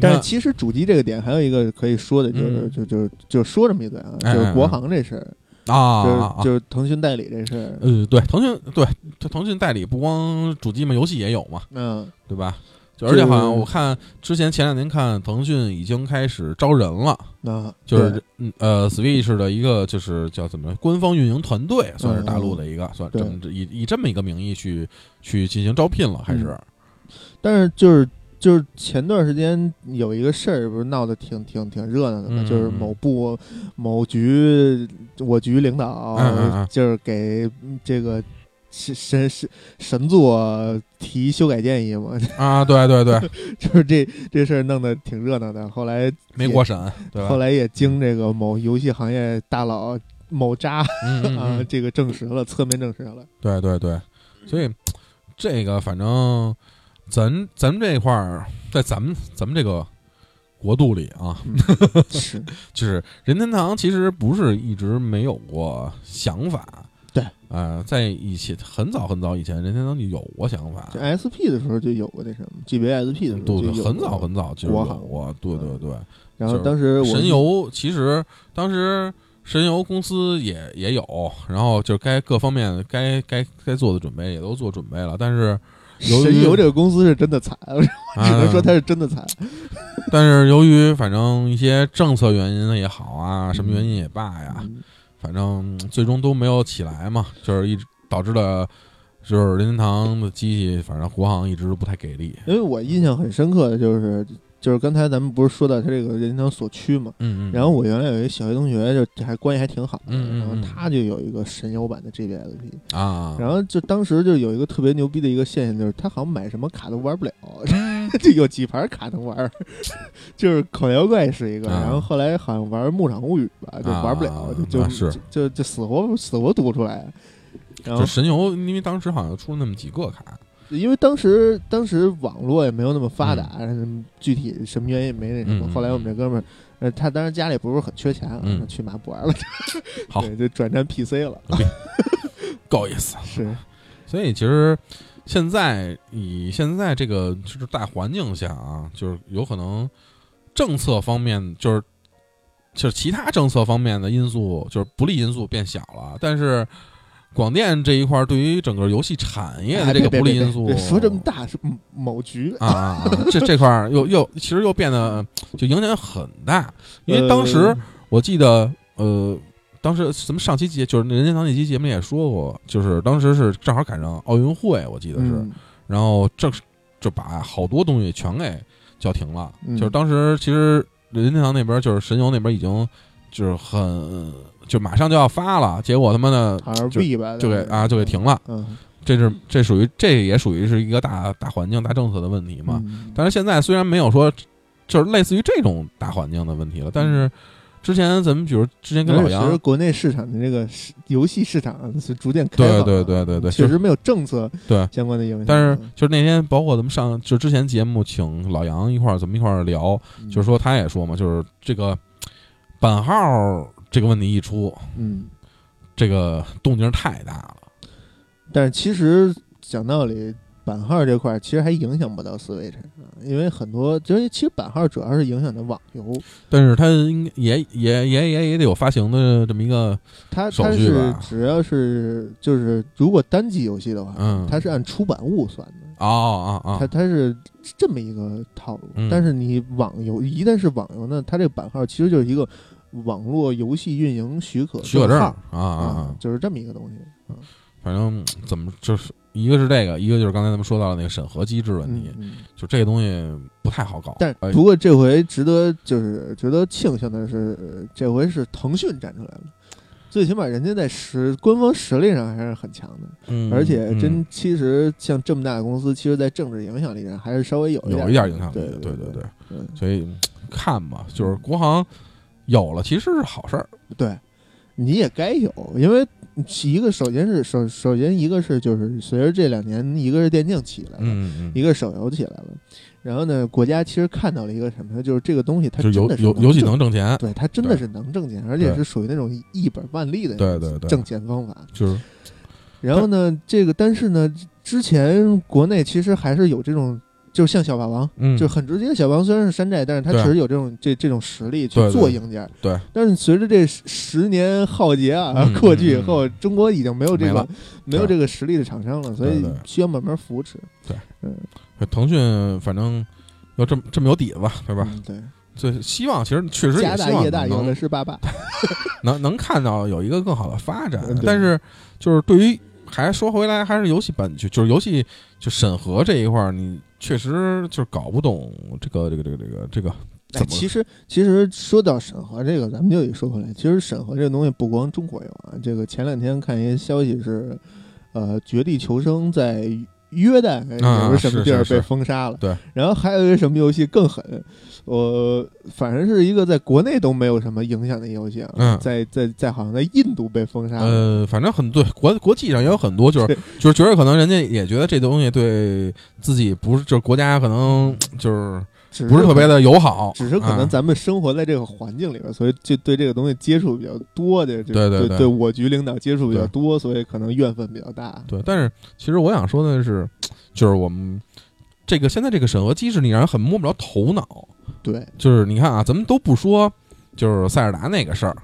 但是其实主机这个点还有一个可以说的，就是嗯。就就就说这么一嘴啊，哎就是国行这事儿，啊，就是啊。就是腾讯代理这事儿，呃，对，腾讯对，它腾讯代理不光主机嘛，游戏也有嘛，嗯。对吧？就而且好像我看之前前两年看腾讯已经开始招人了，那就是嗯呃，Switch 的一个就是叫怎么官方运营团队，算是大陆的一个，算这么以以这么一个名义去去进行招聘了，还是但是就是就是前段时间有一个事儿，不是闹得挺挺挺热闹的嘛，嗯就是某部某局我局领导就是给这个神神神神作提修改建议嘛，啊，对对对，就是这这事儿弄得挺热闹的。后来没过审，对吧？后来也经这个某游戏行业大佬某渣嗯嗯 啊嗯，这个证实了，侧面证实了。对对对，所以这个反正咱咱们这块儿，在咱们咱们这个国度里啊，嗯是，就是任天堂其实不是一直没有过想法。对，呃，在以前很早很早以前，任天堂就有过想法这，SP 的时候就有过那什么，GBA SP 的时候对对，就有很早很早就有过，对对对。然后当时神游其实当时神游公司也也有，然后就该各方面该该该做的准备也都做准备了，但是神游这个公司是真的惨，我只 能说啊他是真的惨。但是由于反正一些政策原因也好啊，什么原因也罢呀，嗯反正最终都没有起来嘛，就是一直导致了就是任天堂的机器，反正国行一直都不太给力。因为我印象很深刻的就是，就是刚才咱们不是说到他这个任天堂所区嘛，嗯嗯。然后我原来有一个小学同学，就还关系还挺好的，嗯嗯嗯然后他就有一个神游版的 GBSP，啊，然后就当时就有一个特别牛逼的一个现象，就是他好像买什么卡都玩不了，嗯 就有几盘卡能玩，就是口袋妖怪是一个，啊然后后来好像玩牧场物语吧，就玩不了，啊就就啊是就就死活死活读不出来。然后就神游，因为当时好像出那么几个卡，因为当时当时网络也没有那么发达，嗯具体什么原因没那什么。嗯后来我们这哥们儿，呃，他当时家里不是很缺钱啊，嗯去马不玩了，好 对，就转战 PC 了。够意思。是，所以其实现在以现在这个就是大环境下啊，就是有可能政策方面就是就是其他政策方面的因素就是不利因素变小了，但是广电这一块儿对于整个游戏产业的这个不利因素，别说这么大是某某局啊这这块儿又又其实又变得就影响很大，因为当时。呃我记得，呃，当时咱们上期节就是那任天堂那期节目也说过，就是当时是正好赶上奥运会，我记得是，嗯然后正就把好多东西全给叫停了。嗯就是当时其实任天堂那边就是神游那边已经就是很就马上就要发了，结果他妈的就，就给啊就给停了。嗯，这是这属于这也属于是一个大大环境大政策的问题嘛。嗯但是现在虽然没有说就是类似于这种大环境的问题了，但是之前咱们比如之前跟老杨其实，国内市场的这个市游戏市场是逐渐开对放的，对对对对，确实没有政策对。相关的影响。但是就是那天，包括咱们上就之前节目请老杨一块儿，咱们一块儿聊，嗯就是说他也说嘛，就是这个版号这个问题一出，嗯，这个动静太大了。但是其实讲道理，版号这块儿其实还影响不到 Switch，啊因为很多就是其实版号主要是影响的网游，但是它应该也也也也也得有发行的这么一个，它手它是只要是就是如果单机游戏的话，嗯它是按出版物算的。哦哦哦，它它是这么一个套路，嗯但是你网游一旦是网游呢，它这个版号其实就是一个网络游戏运营许可许可证号啊啊啊，就是这么一个东西。反正怎么就是一个是这个，一个就是刚才咱们说到的那个审核机制问题，嗯嗯，就这个东西不太好搞。但哎不过这回值得就是值得庆幸的是，呃这回是腾讯站出来了，最起码人家在实官方实力上还是很强的，嗯，而且真嗯其实像这么大的公司，其实在政治影响力上还是稍微有有一一点影响力对的，对对对。嗯所以嗯看吧，就是国行有了，其实是好事儿。对，你也该有，因为一个首先是首首先一个是就是随着这两年，一个是电竞起来了，嗯嗯一个是手游起来了，然后呢，国家其实看到了一个什么呢？就是这个东西它真的是游游游戏能挣钱，对，它真的是能挣钱，而且是属于那种一本万利的对对对。挣钱方法。就是。然后呢，这个但是呢，之前国内其实还是有这种，就像小霸王，嗯，就很直接。小霸王虽然是山寨，但是它确实有这种这这种实力去做硬件。对。但是随着这十十年浩劫啊嗯。过去以后，中国已经没有这个没没有这个实力的厂商了，所以需要慢慢扶持，对，嗯。腾讯反正要这么这么有底子吧，对吧？嗯对，所以希望其实确实家也希望大业大，有能的是爸爸。能能看到有一个更好的发展。但是就是对于还说回来，还是游戏本就就是游戏就审核这一块儿，你确实就是搞不懂这个这个这个这个这个哎，其实其实说到审核这个，咱们就得说回来，其实审核这个东西不光中国有啊。这个前两天看一些消息是，呃，《绝地求生》在约旦也不是什么地儿被封杀了，对，然后还有一个什么游戏更狠，呃，反正是一个在国内都没有什么影响的游戏啊，嗯。在在在好像在印度被封杀了，呃，反正很对国国际上也有很多，就是就是觉得可能人家也觉得这东西对自己不是，就是国家可能就是只不是特别的友好，只是可能啊咱们生活在这个环境里边，所以就对这个东西接触比较多的，对对对对我局领导接触比较多，所以可能怨愤比较大。对，但是其实我想说的是，就是我们这个现在这个审核机制，你让人很摸不着头脑。对，就是你看啊，咱们都不说，就是塞尔达那个事儿，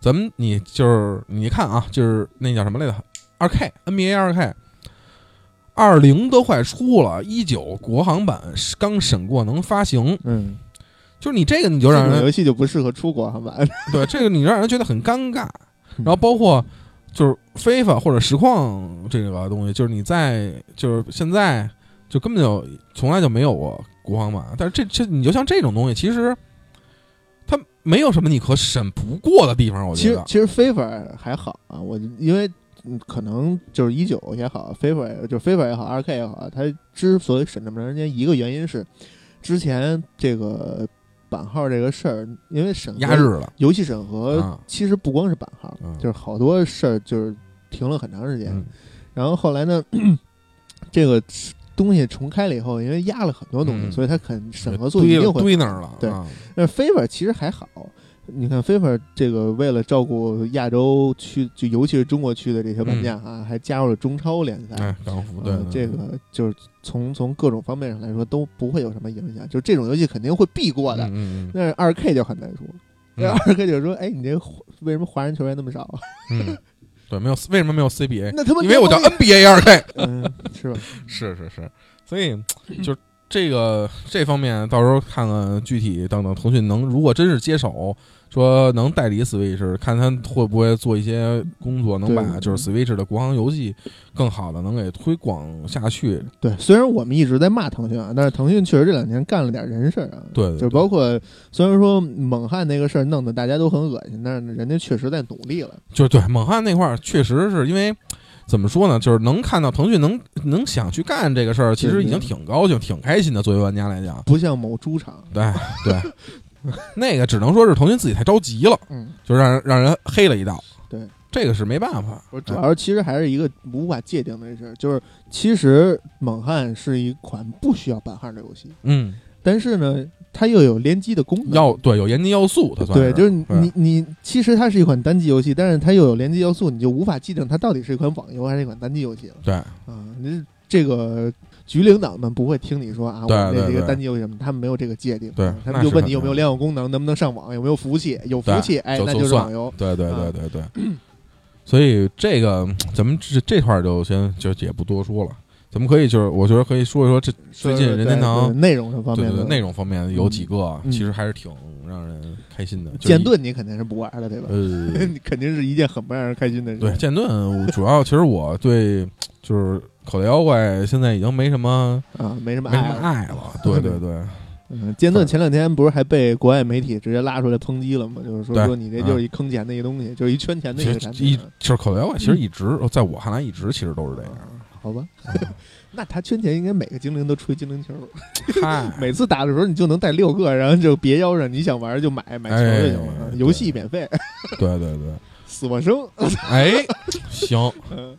咱们你就是你看啊，就是那叫什么来着？二 K NBA 二 K，二零都快出了，一九国行版刚审过能发行，嗯，就是你这个你就让人游戏就不适合出国行版。对这个你让人觉得很尴尬。嗯然后包括就是非法或者实况这个东西，就是你在就是现在就根本就从来就没有过国行版，但是这这你就像这种东西，其实它没有什么你可审不过的地方，我觉得。其实其实非法还好啊，我因为嗯可能就是一九也好，非法就 FIFA 也好，二 K 也好，它之所以审这么长时间，一个原因是之前这个版号这个事儿，因为审核压制了，游戏审核啊。其实不光是版号，嗯。就是好多事儿就是停了很长时间。嗯。然后后来呢，这个东西重开了以后，因为压了很多东西，嗯。所以它肯审核速度一定会堆那儿了，对啊。但是 Favor 其实还好，你看 Favor 这个为了照顾亚洲区，就尤其是中国区的这些玩家啊，还加入了中超联赛。哎，港服对这个就是从从各种方面上来说都不会有什么影响，就这种游戏肯定会避过的。但是二 K 就很难说，二 K 就是说：“哎，你这为什么华人球员那么少啊？嗯，对，没有为什么没有 CBA？那他妈因为我叫 NBA 二 K。嗯，是吧？是是是，所以就这个这方面，到时候看看具体等等，腾讯能如果真是接手，说能代理 Switch，看他会不会做一些工作，能把就是 Switch 的国行游戏更好的能给推广下去。对，虽然我们一直在骂腾讯啊，但是腾讯确实这两年干了点人事儿啊。对对对就包括虽然说猛汉那个事儿弄得大家都很恶心，但是人家确实在努力了。就是对猛汉那块儿，确实是因为。怎么说呢？就是能看到腾讯能能想去干这个事儿，其实已经挺高兴、挺开心的。作为玩家来讲，不像某猪场，对对，那个只能说是腾讯自己太着急了，嗯，就让人让人黑了一道。对，这个是没办法。我主要其实还是一个无法界定的事儿，就是其实猛汉是一款不需要版号的游戏，嗯，但是呢，它又有联机的功能。要对有联机要素，它算对，就是你你你，其实它是一款单机游戏，但是它又有联机要素，你就无法界定它到底是一款网游还是一款单机游戏了对啊！你这个局领导们不会听你说啊，我们这这个单机游戏什么，他们没有这个界定，对啊他们就问你有没有联网功能，能不能上网，有没有服务器，有服务器，哎，那就是网游。对对啊对对对。所以这个咱们这这块儿就先就也不多说了，咱们可以就是我觉得可以说一说这最近任天堂内容这方对对对内容方面有几个嗯其实还是挺让人开心的。剑盾你肯定是不玩的，对吧？呃，你肯定是一件很不让人开心的事。对剑盾，主要其实我对就是口袋妖怪现在已经没什么啊，没什么没什么爱了。爱了。对对对，嗯，剑盾前两天不是还被国外媒体直接拉出来抨击了吗？就是说说你这就是一坑钱的一个东西，就是一圈钱的一个产一品。就是口袋妖怪，其实一直在我看来一直其实都是这样。好吧，那他圈钱应该每个精灵都吹精灵球，嗨，每次打的时候你就能带六个，然后就别腰上，你想玩就买买球就行了，哎游戏免费。对对对，死我生，哎，行。嗯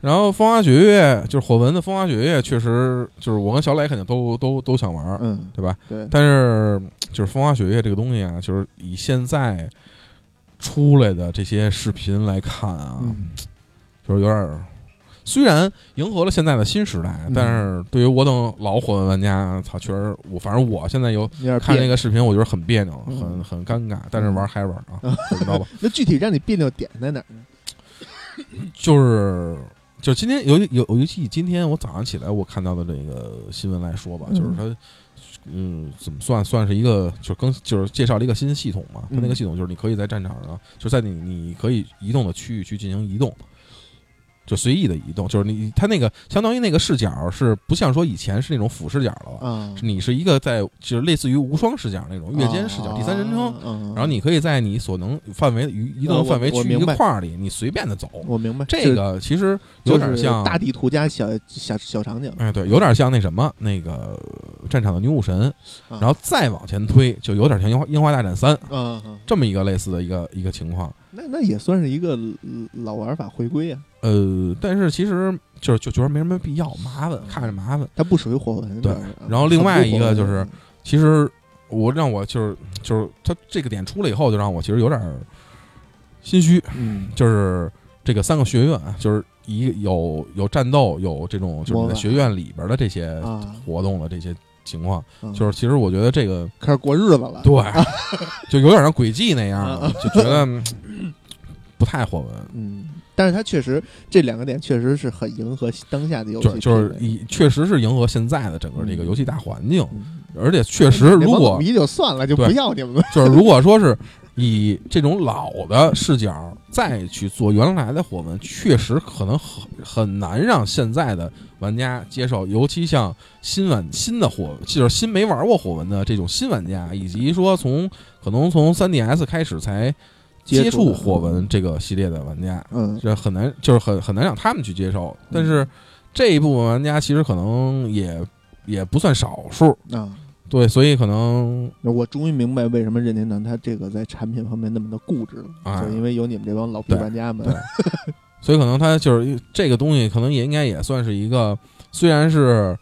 然后风花雪月就是火纹的风花雪月，确实就是我跟小磊肯定都都都想玩，嗯，对吧？对，但是就是风花雪月这个东西啊，就是以现在出来的这些视频来看啊，嗯就是有点儿。虽然迎合了现在的新时代，嗯但是对于我等老火纹玩家，操，确实我反正我现在有。看那个视频，我觉得很别扭，嗯很很尴尬。但是玩还是玩啊，怎么着吧？那具体让你别扭点在哪儿呢？就是就今天尤尤尤其以今天我早上起来我看到的这个新闻来说吧，嗯就是它。嗯，怎么算算是一个，就是更就是介绍了一个新系统嘛。它那个嗯系统就是你可以在战场上，就在你你可以移动的区域去进行移动，就随意的移动，就是你它那个相当于那个视角是不像说以前是那种俯视角了，嗯，你是一个在就是类似于无双视角那种月间视角、第三人称，称然后你可以在你所能范围移移动范围区域一我明白个框儿里，你随便的走。我明白这个其实有点像大地图加小小小场景，哎，对，有点像那什么那个战场的女武神，啊然后再往前推，就有点像樱花樱花大战三嗯嗯，这么一个类似的一个一个情况。那那也算是一个老玩法回归啊，呃，但是其实就是就觉得没什么必要，麻烦，看着麻烦。它不属于火纹，对然后另外一个就是其实我让我就是就是他这个点出来以后，就让我其实有点儿心虚，嗯，就是这个三个学院，就是一有有战斗，有这种就是在学院里边的这些啊，活动的这些情况，嗯就是其实我觉得这个开始过日子了，对，就有点像轨迹那样就觉得嗯 不太火纹。嗯，但是它确实这两个点确实是很迎合当下的游戏就就是以确实是迎合现在的整个这个嗯。游戏大环境，嗯而且确实如果迷就算了，就不要你们了。就是如果说是以这种老的视角再去做原来的火纹，确实可能很很难让现在的玩家接受，尤其像新玩新的火，就是新没玩过火纹的这种新玩家，以及说从可能从 3DS 开始才接触火纹这个系列的玩家，嗯，这很难，就是很很难让他们去接受。但是这一部分玩家其实可能也也不算少数，啊，对，所以可能我终于明白为什么任天堂它这个在产品方面那么的固执了，哎就因为有你们这帮老玩家们对。所以可能他就是这个东西，可能也应该也算是一个，虽然是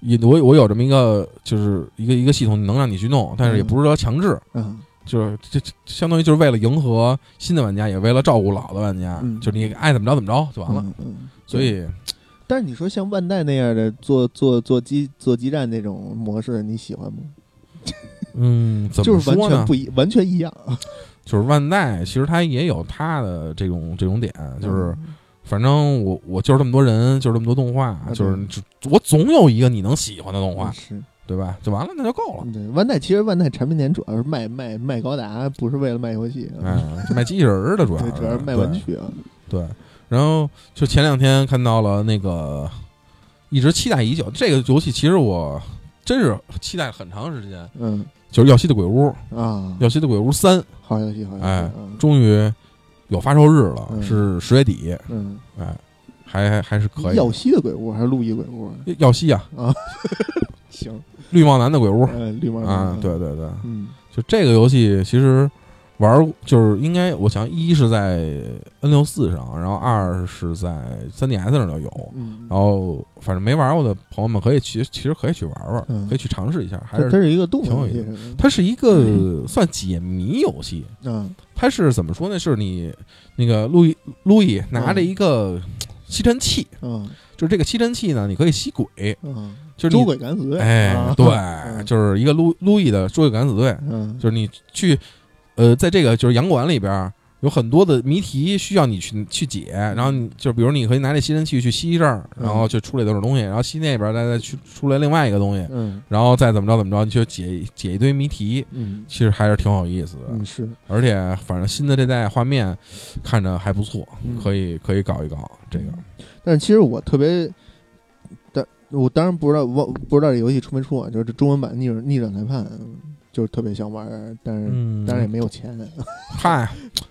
也我我有这么一个就是一个一个系统能让你去弄，但是也不是说强制，嗯就是这这相当于就是为了迎合新的玩家，也为了照顾老的玩家，嗯就是你爱怎么着怎么着就完了。所以但是你说像万代那样的做做做基做基站那种模式，你喜欢吗？嗯，怎就是完么说呢？全不一，完全一样。就是万代其实它也有它的这种这种点，就是嗯反正我我就是这么多人，就是这么多动画，就是只我总有一个你能喜欢的动画，是对吧？就完了，那就够了。对万代，其实万代产品点主要是卖卖卖高达，不是为了卖游戏，哎，卖机器人儿的主要对，主要是卖玩具啊。对。然后就前两天看到了那个一直期待已久这个游戏，其实我真是期待很长时间，嗯就是《耀西的鬼屋》，《啊，耀西的鬼屋三》好游戏，好游戏。哎嗯终于有发售日了，嗯是十月底，嗯，哎，还还还是可以。耀西的鬼屋还是路易鬼屋？耀西啊，啊，行，绿帽男的鬼屋呃，绿帽男啊，对，对对，嗯就这个游戏其实玩儿就是应该，我想一是在 N 六四上，然后二是在 3DS 上就有，嗯，然后反正没玩过的朋友们可以去，其实可以去玩玩，嗯可以去尝试一下。还是它是是一个动挺游戏，它是一个算解谜游戏，嗯它是怎么说呢？是你那个路易路易拿着一个吸尘器，嗯。就是这个吸尘器呢，你可以吸鬼，嗯，就是你捉鬼敢死队，哎啊，对，嗯。就是一个路路易的捉鬼敢死队，嗯，就是你去，呃，在这个就是洋馆里边儿有很多的谜题需要你去去解，然后你就比如你可以拿这吸尘器去吸这儿，嗯。然后就出来多少东西，然后吸那边儿再再去出来另外一个东西，嗯。然后再怎么着怎么着，你就解解一堆谜题，嗯。其实还是挺有意思的，嗯是，而且反正新的这代画面看着还不错，嗯。可以可以搞一搞这个，但是其实我特别，但我当然不知道，我不知道这游戏出没出啊，就是这中文版逆转逆转裁判，就是特别想玩儿，但是嗯，当然也没有钱。嗨，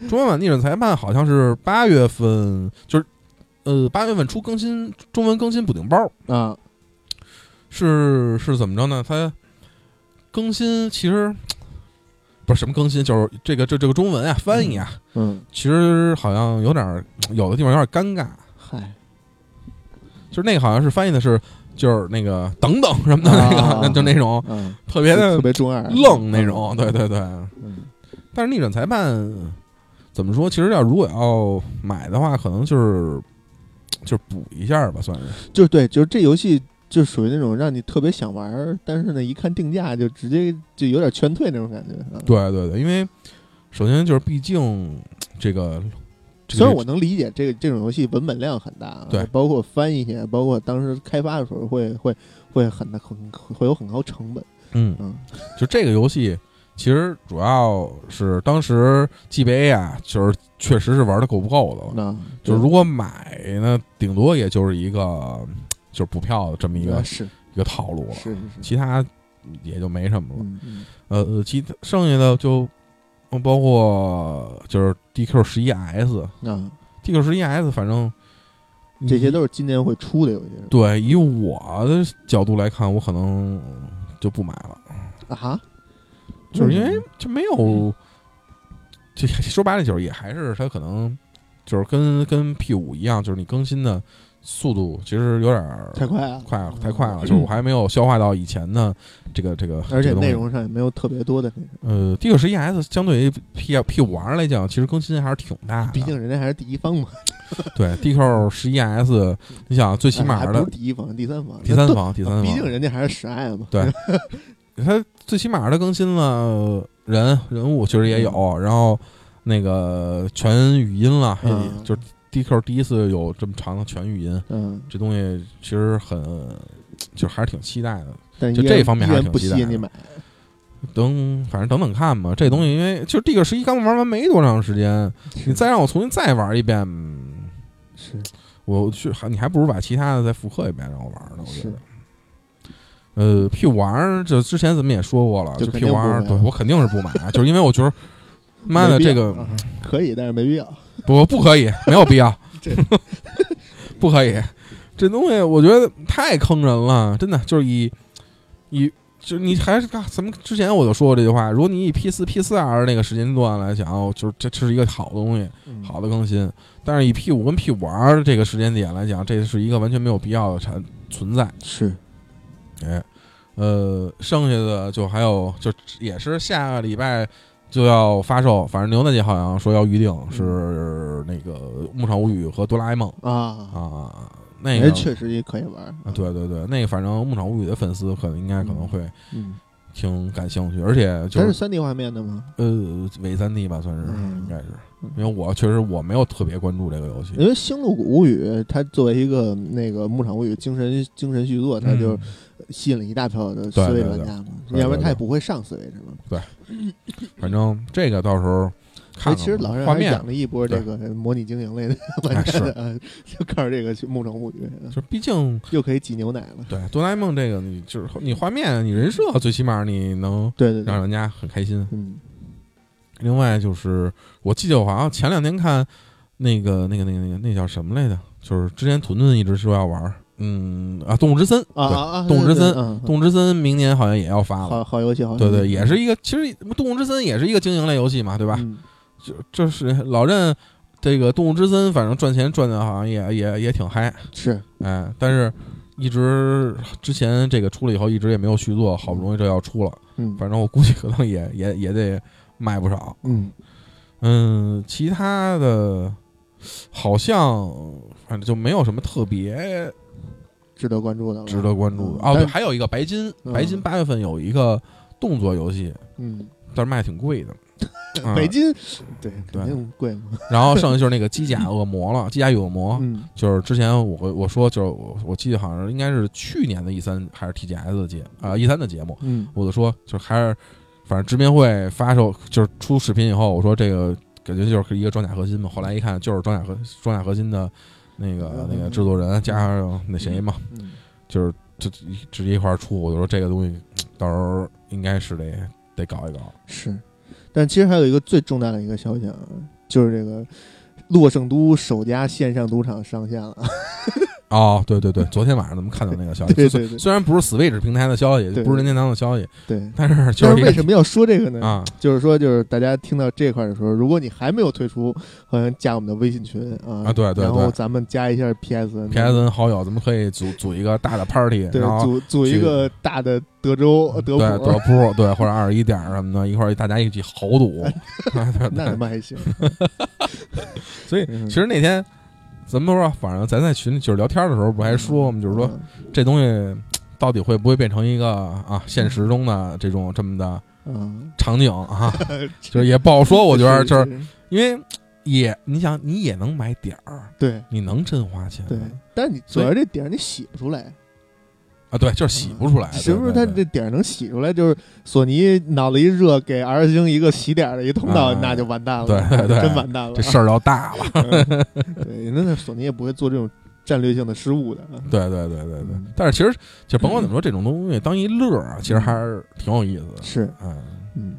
中文版逆转裁判好像是八月份，就是呃八月份出更新中文更新补丁包。啊，是是怎么着呢？它更新其实不是什么更新，就是这个这这个中文啊翻译啊，嗯，其实好像有点儿有的地方有点尴尬，嗨，就是那个好像是翻译的是就是那个等等什么的那个，啊就那种嗯，特别的特别中二，愣那种，对对对。嗯，但是逆转裁判怎么说？其实要如果要买的话，可能就是就是补一下吧，算是。就对，就是这游戏就属于那种让你特别想玩，但是呢，一看定价就直接就有点劝退那种感觉。啊，对对对，因为首先就是毕竟，这个虽然我能理解这个这种游戏文本量很大啊，对包括翻译起，包括当时开发的时候会会会很很会有很高成本。嗯，嗯就这个游戏，其实主要是当时 GBA 啊，就是确实是玩的够不够的了。那就是如果买呢，顶多也就是一个就是补票的这么一个啊是一个套路了，是是是，其他也就没什么了。嗯嗯呃，其他剩下的就呃包括就是 DQ 十一 S、啊，DQ 十一 S，反正这些都是今年会出的，有些是对。以我的角度来看，我可能就不买了。啊哈，就是因为嗯就没有，就 说白了就是也还是它可能就是跟跟 P 五一样，就是你更新的速度其实有点儿太快了，快了，太快了，就是我还没有消化到以前的这个这个，而且内容上也没有特别多的那个，呃，D 九十一 S 相对于 P P 五 R 来讲，其实更新还是挺大的。毕竟人家还是第一方嘛，对 D Q 十一 S，你想最起码的哎不是第一方，第三方，第三方，第三方，毕竟人家还是十 I 嘛，对。它最起码的更新了人人物，其实也有，然后那个全语音了，嗯。就是 DQ 第一次有这么长的全语音，嗯，这东西其实很，就还是挺期待的。但就这方面还是挺期待的。等反正等等看吧，这东西因为就是 DQ 十一刚玩完没多长时间，你再让我重新再玩一遍，嗯是。我去还你还不如把其他的再复刻一遍让我玩呢，我觉是。得。呃，P 五 R 就之前咱们也说过了，就 P 五 R，买对我肯定是不买，就是因为我觉得，妈的这个啊可以，但是没必要，不不可以，没有必要。这，不可以，这东西我觉得太坑人了，真的就是以以就你还是看咱们之前我就说过这句话，如果你以 P 四 P 四 R 那个时间段来讲，就是这这是一个好的东西，嗯。好的更新，但是以 P 五跟 P 五 R 这个时间点来讲，这是一个完全没有必要的产存在。是。哎，呃，剩下的就还有就也是下个礼拜就要发售，反正牛大姐好像说要预定嗯。是那个《牧场物语》和《哆啦 A 梦》啊，啊，那个哎，确实也可以玩啊，对对对，那个反正《牧场物语》的粉丝可能应该可能会嗯，挺感兴趣，而且就是它是三 D 画面的吗？呃伪三 D 吧，算是嗯。应该是。嗯，因为我确实我没有特别关注这个游戏，因为《星露谷物语》它作为一个那个牧场物语精神精神续作，它就嗯吸引了一大票的思维对对玩家嘛，要不然对对。它也不会上思维是吗？反正这个到时候看其实老任画面还养了一波这个模拟经营类的玩家的，啊 就靠着这个去牧场物语，就毕竟又可以挤牛奶了。对哆啦 A 梦这个，你就是你画面、你人设，最起码你能对对对让，玩家很开心。嗯另外就是，我记得我好像前两天看那个、那个、那个、那个，那叫什么来着？就是之前屯屯一直说要玩，嗯啊，动物之森，啊！动物之森动物之森明年好像也要发了。好好游戏，好对对，也是一个，其实动物之森也是一个经营类游戏嘛，对吧？嗯就就是老任这个动物之森，反正赚钱赚的好像也也也挺嗨，是哎，但是一直之前这个出了以后，一直也没有续作，好不容易这要出了，嗯反正我估计可能也也也得卖不少。嗯嗯，其他的好像反正就没有什么特别值得关注的，值得关注的。哦，对，还有一个白金，嗯白金八月份有一个动作游戏，嗯，但是卖挺贵的。啊北京对对肯定贵嘛，然后剩下就是那个机甲恶魔了，机甲与恶魔，嗯就是之前我我说就是我我记得好像应该是去年的 E 三还是 TGS 的节啊 E 三的节目，嗯我就说就是还是反正直面会发售就是出视频以后，我说这个感觉就是一个装甲核心嘛，后来一看就是装甲核装甲核心的那个那个制作人加上那谁嘛，嗯就是就直接一块儿出，我就说这个东西到时候应该是得得搞一搞。是，但其实还有一个最重大的一个消息啊，就是这个洛圣都首家线上赌场上线了，哦，对对对，昨天晚上咱们看到那个消息，虽对对对虽然不是 Switch 平台的消息，对不是任天堂的消息，对。但是就是是为什么要说这个呢？啊，就是说，就是大家听到这块的时候，如果你还没有退出，好像加我们的微信群啊啊对对然后咱们加一下 PSN PSN 好友，咱们可以组组一个大的 party，对然后组组一个大的德州呃德德扑，对或者二十一点什么的，一块儿大家一起豪赌。对那他妈还行。所以嗯其实那天咱们说，反正咱在群里就是聊天的时候，不还说吗？就是说嗯这东西到底会不会变成一个啊现实中的这种这么的嗯，场景啊？就是也不好说。我觉得就是是因为也你想你也能买点儿，对你能真花钱？对，但是你主要这点儿你洗不出来，啊，对，就是洗不出来，是不是？对它这点儿能洗出来？就是索尼脑子一热，给 R 星一个洗点儿的一通道，啊那就完蛋了，对对对真完蛋了。这事儿要大了。嗯对，那那索尼也不会做这种战略性的失误的。对对对对对嗯，但是其实就甭管怎么说，这种东西当一乐儿啊，其实还是挺有意思的。是，嗯，嗯，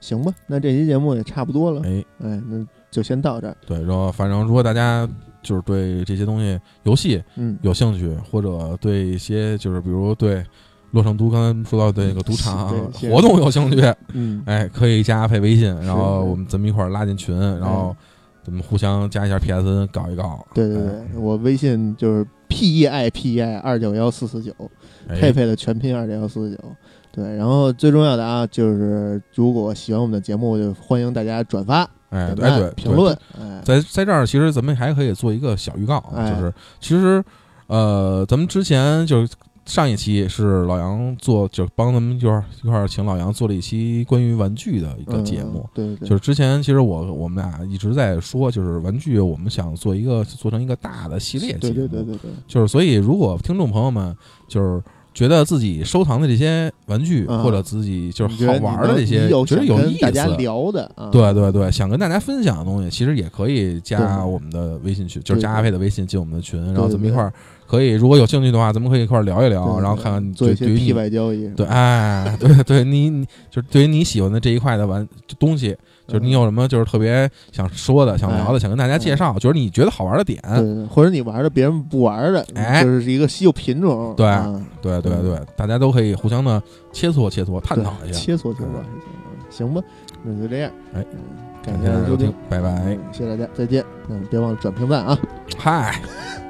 行吧，那这期节目也差不多了，哎，哎，那就先到这儿。对，然后反正如果大家就是对这些东西游戏嗯，有兴趣，或者对一些就是比如对洛圣都刚才说到的那个赌场对活动有兴趣，嗯，哎，可以加阿佩微信，然后我们咱们一块儿拉进群，然后咱们互相加一下 PSN，搞一搞。对对对，我微信就是 P E I P E I 二九幺四四九，哎，佩佩的全拼二九幺四四九。对，然后最重要的啊，就是如果喜欢我们的节目，就欢迎大家转发、哎，对对，评论。哎，在在这儿，其实咱们还可以做一个小预告，哎就是其实呃，咱们之前就是上一期是老杨做，就帮咱们就是一块儿请老杨做了一期关于玩具的一个节目。嗯，对对对，就是之前其实我我们俩一直在说，就是玩具，我们想做一个做成一个大的系列节对目。对对对对，就是所以，如果听众朋友们就是觉得自己收藏的这些玩具，啊或者自己就是好玩的这些，觉得有意思大家思，聊的啊，对对对，想跟大家分享的东西，其实也可以加我们的微信群，就是加阿佩的微信进我们的群，然后咱们一块儿可以，如果有兴趣的话，咱们可以一块儿聊一聊，对，然后看看对对于你外交易，对，哎，对对，你你就是对于你喜欢的这一块的玩东西，就是你有什么就是特别想说的、想聊的，想跟大家介绍，就是你觉得好玩的点，或者你玩的别人不玩的，哎就是一个稀有品种，对啊对对对，大家都可以互相的切磋切磋，探讨一下。切磋切磋，行吧，那就这样，哎嗯，感感谢收听拜拜嗯，谢谢大家，再见，嗯，别忘了转评赞啊。嗨。